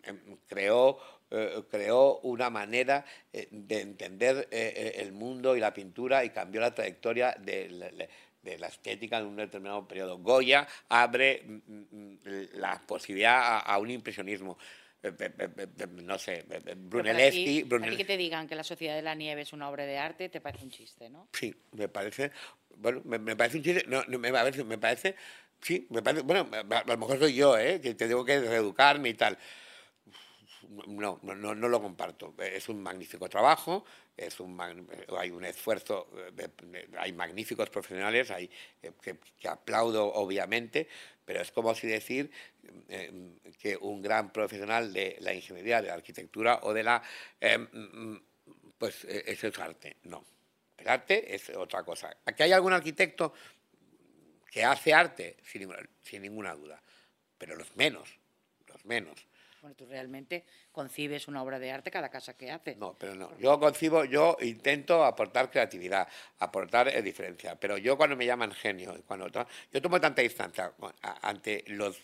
em, creó, eh, creó una manera de entender el mundo y la pintura y cambió la trayectoria de, la estética en un determinado periodo. Goya abre mm, mm, la posibilidad a un impresionismo no sé, Brunelleschi... Brunelleschi. que te digan que La Sociedad de la Nieve es una obra de arte, te parece un chiste, ¿no? Sí, me parece... Bueno, me, parece un chiste... No, me, parece, me parece... Sí, me parece... Bueno, a, lo mejor soy yo, ¿eh? Que te tengo que reeducarme y tal. No, no, no, lo comparto. Es un magnífico trabajo, es un, hay un esfuerzo, hay magníficos profesionales, hay, que, que aplaudo obviamente, pero es como si decir eh, que un gran profesional de la ingeniería, de la arquitectura o de la... Eh, mm, pues eso es arte. No. El arte es otra cosa. Aquí hay algún arquitecto que hace arte, sin ninguna duda, pero los menos, los menos. Bueno, tú realmente concibes una obra de arte cada casa que hace. No, pero no. Yo concibo, yo intento aportar creatividad, aportar diferencia. Pero yo cuando me llaman genio, cuando yo tomo tanta distancia ante los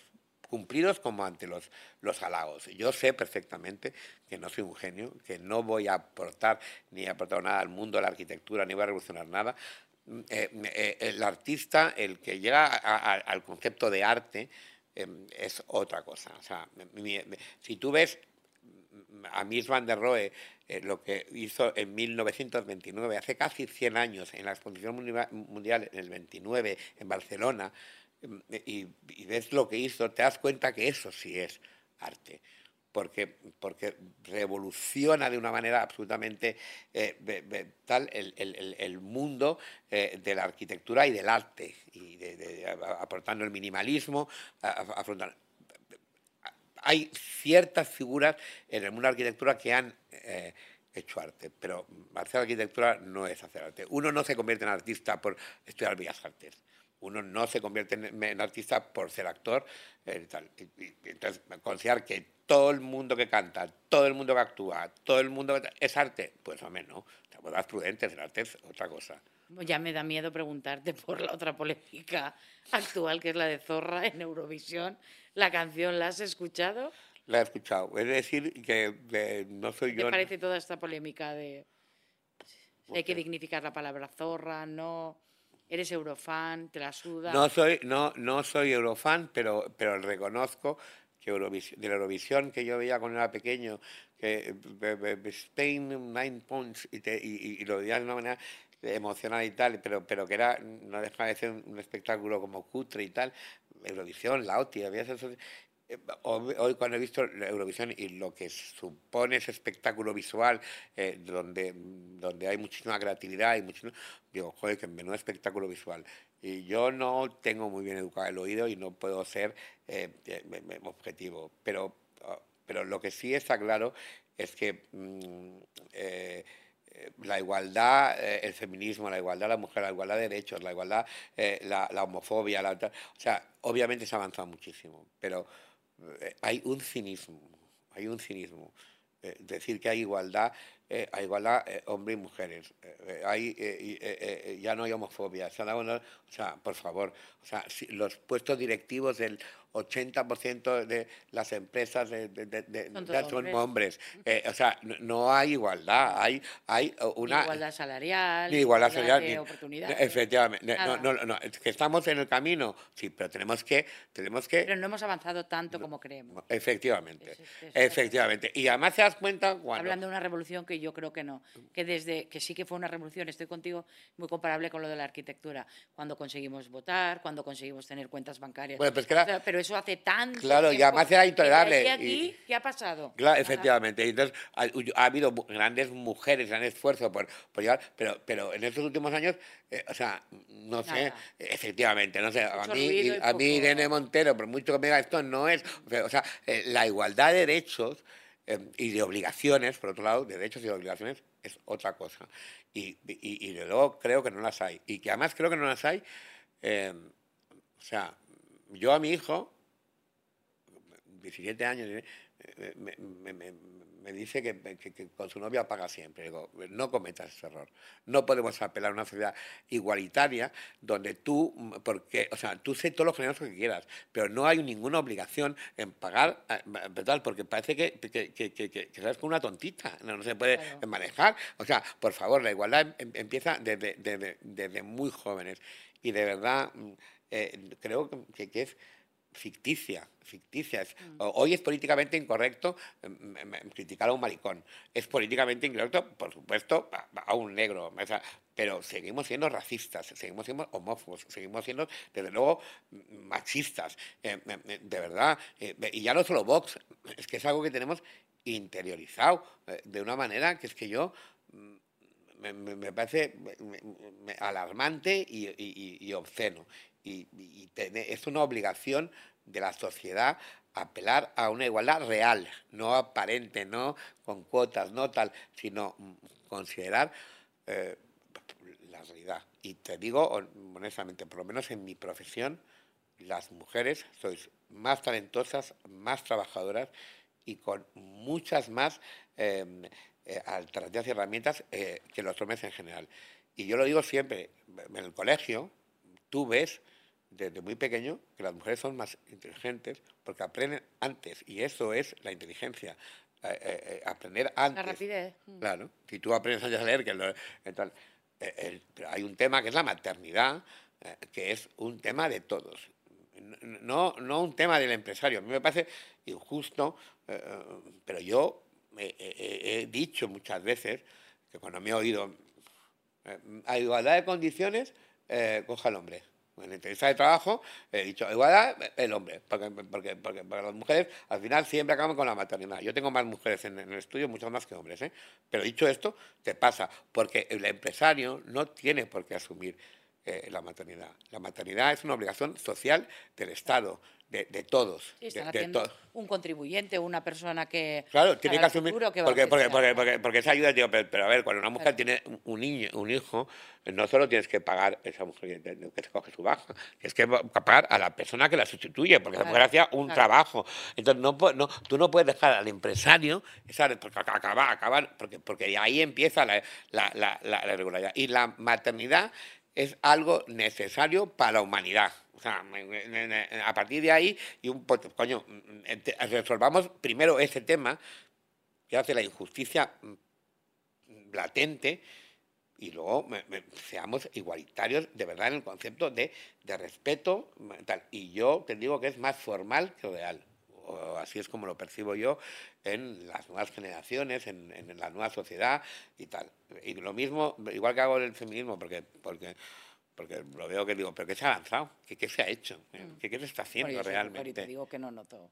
cumplidos como ante los, los halagos. Yo sé perfectamente que no soy un genio, que no voy a aportar ni a aportar nada al mundo de la arquitectura, ni voy a revolucionar nada. Eh, eh, el artista, el que llega al concepto de arte, Em, es otra cosa. O sea, si tú ves a Mies van der Rohe eh, lo que hizo en 1929, hace casi 100 años, en la Exposición Mundial en el 29 en Barcelona, em, y ves lo que hizo, te das cuenta que eso sí es arte porque, porque revoluciona de una manera absolutamente eh, tal el, mundo eh, de la arquitectura y del arte, y aportando el minimalismo, hay ciertas figuras en el mundo de la arquitectura que han eh, hecho arte, pero hacer arquitectura no es hacer arte. Uno no se convierte en artista por estudiar bellas artes uno no se convierte en, artista por ser actor. Eh, entonces, considerar que todo el mundo que canta, todo el mundo que actúa, todo el mundo que es arte, pues hombre, no. Te vuelvas prudente, el arte es otra cosa. Ya me da miedo preguntarte por la otra polémica actual, que es la de Zorra en Eurovisión. ¿La canción la has escuchado? La he escuchado. Es decir, que no soy yo. ¿Qué parece toda esta polémica de hay que dignificar la palabra zorra, no? ¿Eres eurofan? ¿Te la suda? No soy, no, no soy eurofan, pero, pero reconozco que Eurovisión, de la Eurovisión que yo veía cuando era pequeño, que Spain, Nine Points, y, lo veía de una manera emocional y tal, pero, pero que era, no deja de ser un, espectáculo como cutre y tal, Eurovisión, la OTI, había eso, Hoy, cuando he visto la Eurovisión y lo que supone ese espectáculo visual, eh, donde, donde hay muchísima creatividad y muchísimo, digo, joder, que menudo espectáculo visual. Y yo no tengo muy bien educado el oído y no puedo ser eh, eh, objetivo. Pero, pero lo que sí está claro es que mm, la igualdad, el feminismo, la igualdad de la mujer, la igualdad de derechos, la igualdad, la, la, homofobia, la, o sea, obviamente se ha avanzado muchísimo, pero eh, hay un cinismo, hay un cinismo. Eh, decir que hay igualdad eh, a igualdad eh, hombres y mujeres. Eh, hay, eh, eh, ya no hay homofobia. Se ha dado una- o sea, por favor, o sea, si los puestos directivos del 80% de las empresas de, de- de- de- Son de- hombres. hombres. O sea, no, no hay igualdad, hay, hay Ni una... igualdad salarial, Ni igualdad de salarial, ni- oportunidades. Efectivamente. No, Nada. no, no, es que estamos en el camino, sí, pero tenemos que, tenemos que Pero no hemos avanzado tanto como creemos. Efectivamente, Es- es- es- efectivamente. Y además te das cuenta cuando... Hablando de una revolución que yo creo que no, que desde que sí que fue una revolución, estoy contigo, muy comparable con lo de la arquitectura, cuando conseguimos votar, cuando conseguimos tener cuentas bancarias. Bueno, pues que era- O sea, pero eso hace tanto Claro, y tiempo además era que intolerable, a aquí, y- ¿qué ha pasado? Claro, efectivamente. Y Entonces, ha, ha habido grandes mujeres, gran esfuerzo por, por llegar, pero, pero en estos últimos años, eh, o sea, no sé, efectivamente, no sé, a mí, y a mí Irene Montero, por mucho que me diga esto, no es, o sea, o sea, eh, la igualdad de derechos eh, y de obligaciones, por otro lado, de derechos y de obligaciones es otra cosa. Y, y, y de luego creo que no las hay. Y que además creo que no las hay, eh, o sea, yo a mi hijo, 17 años, eh, me- me dice que, que- que con su novia paga siempre. Digo, no cometas ese error. No podemos apelar a una sociedad igualitaria donde tú, mm, porque, o sea, tú sé todo lo generoso que quieras, pero no hay ninguna obligación en pagar, eh, ¿verdad? Porque parece que, que, que, sabes con una tontita, no, no se puede Claro. manejar. O sea, por favor, la igualdad em- empieza desde, desde, desde muy jóvenes. Y de verdad, mm, eh, creo que, que es ficticia, ficticia. Es- o- Hoy es políticamente incorrecto em, em, em, criticar a un maricón. Es políticamente incorrecto, por supuesto, a, un negro. pero seguimos siendo racistas, seguimos siendo homófobos, seguimos siendo, desde luego, machistas. Eh, em, em, de verdad. eh, y ya no solo Vox, es que es algo que tenemos interiorizado eh, de una manera que es que yo mm, me, me- me parece alarmante y, y- y- y obsceno. Y, es una obligación de la sociedad apelar a una igualdad real, no aparente, no con cuotas, no tal, sino considerar eh, la realidad. Y te digo hon- honestamente, por lo menos en mi profesión, las mujeres sois más talentosas, más trabajadoras y con muchas más eh, eh, alternativas y herramientas eh, que los hombres en general. Y yo lo digo siempre, en el colegio tú ves desde muy pequeño que las mujeres son más inteligentes porque aprenden antes y eso es la inteligencia. eh, eh, eh, aprender antes. La rapidez. mm. Claro, si tú aprendes a leer, que lo- entonces, eh, el- pero hay un tema que es la maternidad, que es un tema de todos, no, no un tema del empresario. A mí me parece injusto, pero yo he dicho muchas veces que cuando me he oído a igualdad de condiciones, coja el hombre. En la entrevista de trabajo he dicho, igualdad, el hombre, porque, porque, porque, las mujeres al final siempre acaban con la maternidad. Yo tengo más mujeres en, en el estudio, muchas más que hombres, ¿eh? pero dicho esto, te pasa, porque el empresario no tiene por qué asumir eh, la maternidad. La maternidad es una obligación social del Estado, de, de todos. Sí, están de- de to- un contribuyente, una persona que. Claro, tiene que asumir. que a porque, porque, porque, porque, porque esa ayuda, tío, pero, pero a ver, cuando una mujer tiene un- niño, un hijo, no solo tienes que pagar esa mujer que se coge su baja, tienes que pagar a la persona que la sustituye, porque la Claro, mujer hacía un claro. trabajo. Entonces, no, no, tú no puedes dejar al empresario, esa, porque ac- acaba, acaban, porque, porque ahí empieza la, la, la, la- la irregularidad. Y la maternidad es algo necesario para la humanidad. O sea, a partir de ahí, y un pot- coño, mm, resolvamos primero ese tema que hace la injusticia mm, latente y luego seamos igualitarios de verdad en el concepto de, de respeto. mm. Y yo te digo que es más formal que real. Así es como lo percibo yo en las nuevas generaciones, en, en la nueva sociedad y tal. Y lo mismo, igual que hago el feminismo, porque, porque, porque lo veo que digo, pero ¿qué se ha avanzado? ¿Qué, qué se ha hecho? ¿Qué, qué se está haciendo yo realmente? te digo que no noto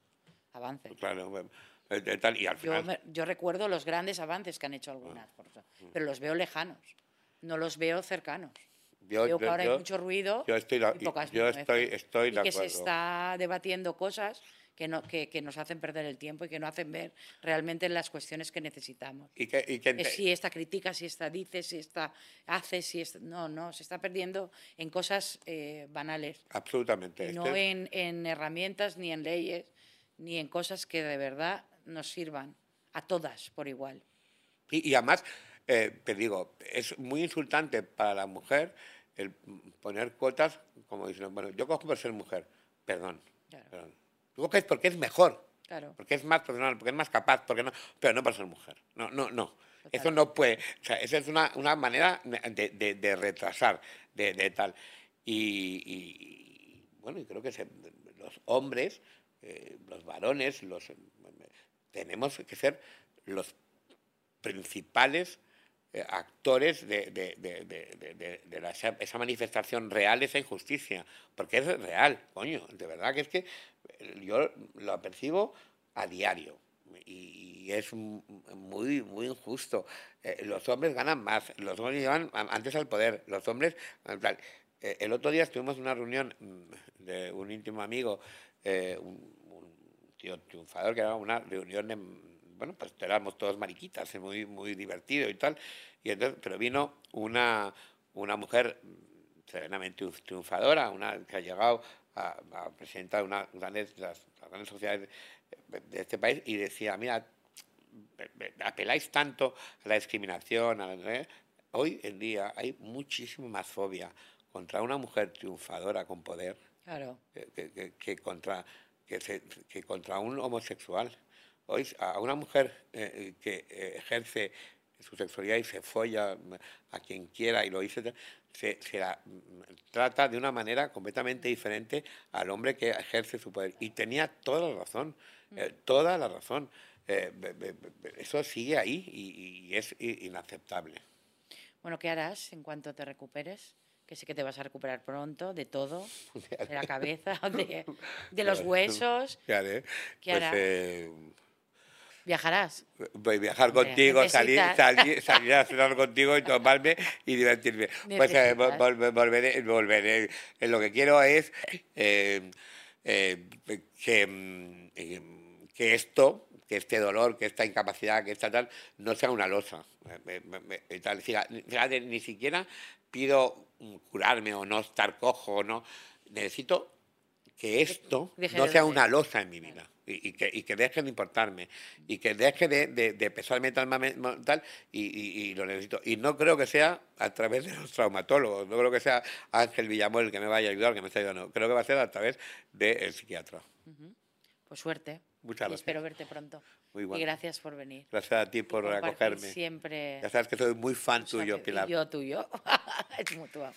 avance. Claro, bueno, eh, eh, tal, y al Yo, final... me- yo recuerdo los grandes avances que han hecho algunas, por eso, pero los veo lejanos, no los veo cercanos. Yo- veo que ahora yo- hay mucho ruido yo estoy la- y pocas yo estoy- estoy y que se está debatiendo cosas que, no, que, que nos hacen perder el tiempo y que no hacen ver realmente las cuestiones que necesitamos. y que, y que si esta critica, si esta dice, si esta hace, si esta... No, no, se está perdiendo en cosas eh, banales, absolutamente. no Este- en, en herramientas, ni en leyes, ni en cosas que de verdad nos sirvan a todas por igual. Y, y además, eh, te digo, es muy insultante para la mujer el poner cuotas como diciendo, bueno, yo cojo por ser mujer, perdón, Claro. perdón. Tú coges porque es mejor, Claro. porque es más profesional, porque es más capaz, porque no, pero no por ser mujer. No, no, no. Eso no puede. O sea, esa es una, una manera de, de- de retrasar, de, de tal. Y, y, bueno, y creo que se- los hombres, eh, los varones, los, tenemos que ser los principales eh, actores de, de- de- de- la- esa, manifestación real esa injusticia, porque es real, coño, de verdad que es que yo lo percibo a diario y, es muy, muy injusto. Eh, los hombres ganan más, los hombres llevan antes al poder, los hombres... eh, el otro día estuvimos en una reunión mm, de un íntimo amigo, eh, un, tío triunfador, que era una reunión bueno, pues éramos todos mariquitas, muy, muy divertido y tal, y entonces, pero vino una, una mujer mm, serenamente triunf- triunfadora, una que ha llegado a, a presentar una grandes, las, las grandes sociedades de, este país y decía, mira, apeláis tanto a la discriminación, a la- ¿eh? hoy en día hay muchísimo más fobia contra una mujer triunfadora con poder Claro. que, que- que- que contra, que, se- que contra un homosexual. Hoy a una mujer eh, que eh, ejerce su sexualidad y se folla a quien quiera y lo dice, se, se la mm, trata de una manera completamente diferente al hombre que ejerce su poder. Y tenía toda la razón, eh, toda la razón. Eh, eso sigue ahí y, y es inaceptable. Bueno, ¿qué harás en cuanto te recuperes? Que sé que te vas a recuperar pronto de todo, de la cabeza, de, de los huesos. ¿Qué haré? ¿Qué Pues, hará? eh, Viajarás. Voy a viajar contigo, salir, necesitas- salir, salir a cenar contigo y tomarme y divertirme. Pues eh, vol- volveré, volveré. Eh, Lo que quiero es eh, eh, que, mm, que esto, que este dolor, que esta incapacidad, que esta tal, no sea una losa. Fíjate, ni siquiera pido mm, curarme o no estar cojo o no. Necesito que esto no sea una losa en mi vida y, y que, y que deje de importarme y que deje de, de, de pesarme tal, tal y, y- y lo necesito. Y no creo que sea a través de los traumatólogos, no creo que sea Ángel Villamor el que me vaya a ayudar, que me está ayudando. Creo que va a ser a través del psiquiatra. Pues suerte. Muchas Y gracias. espero verte pronto. Muy bueno. Y gracias por venir. Gracias a ti por acogerme. Siempre. Ya sabes que soy muy fan tuyo, Pilar. Y yo tuyo. es mutuo.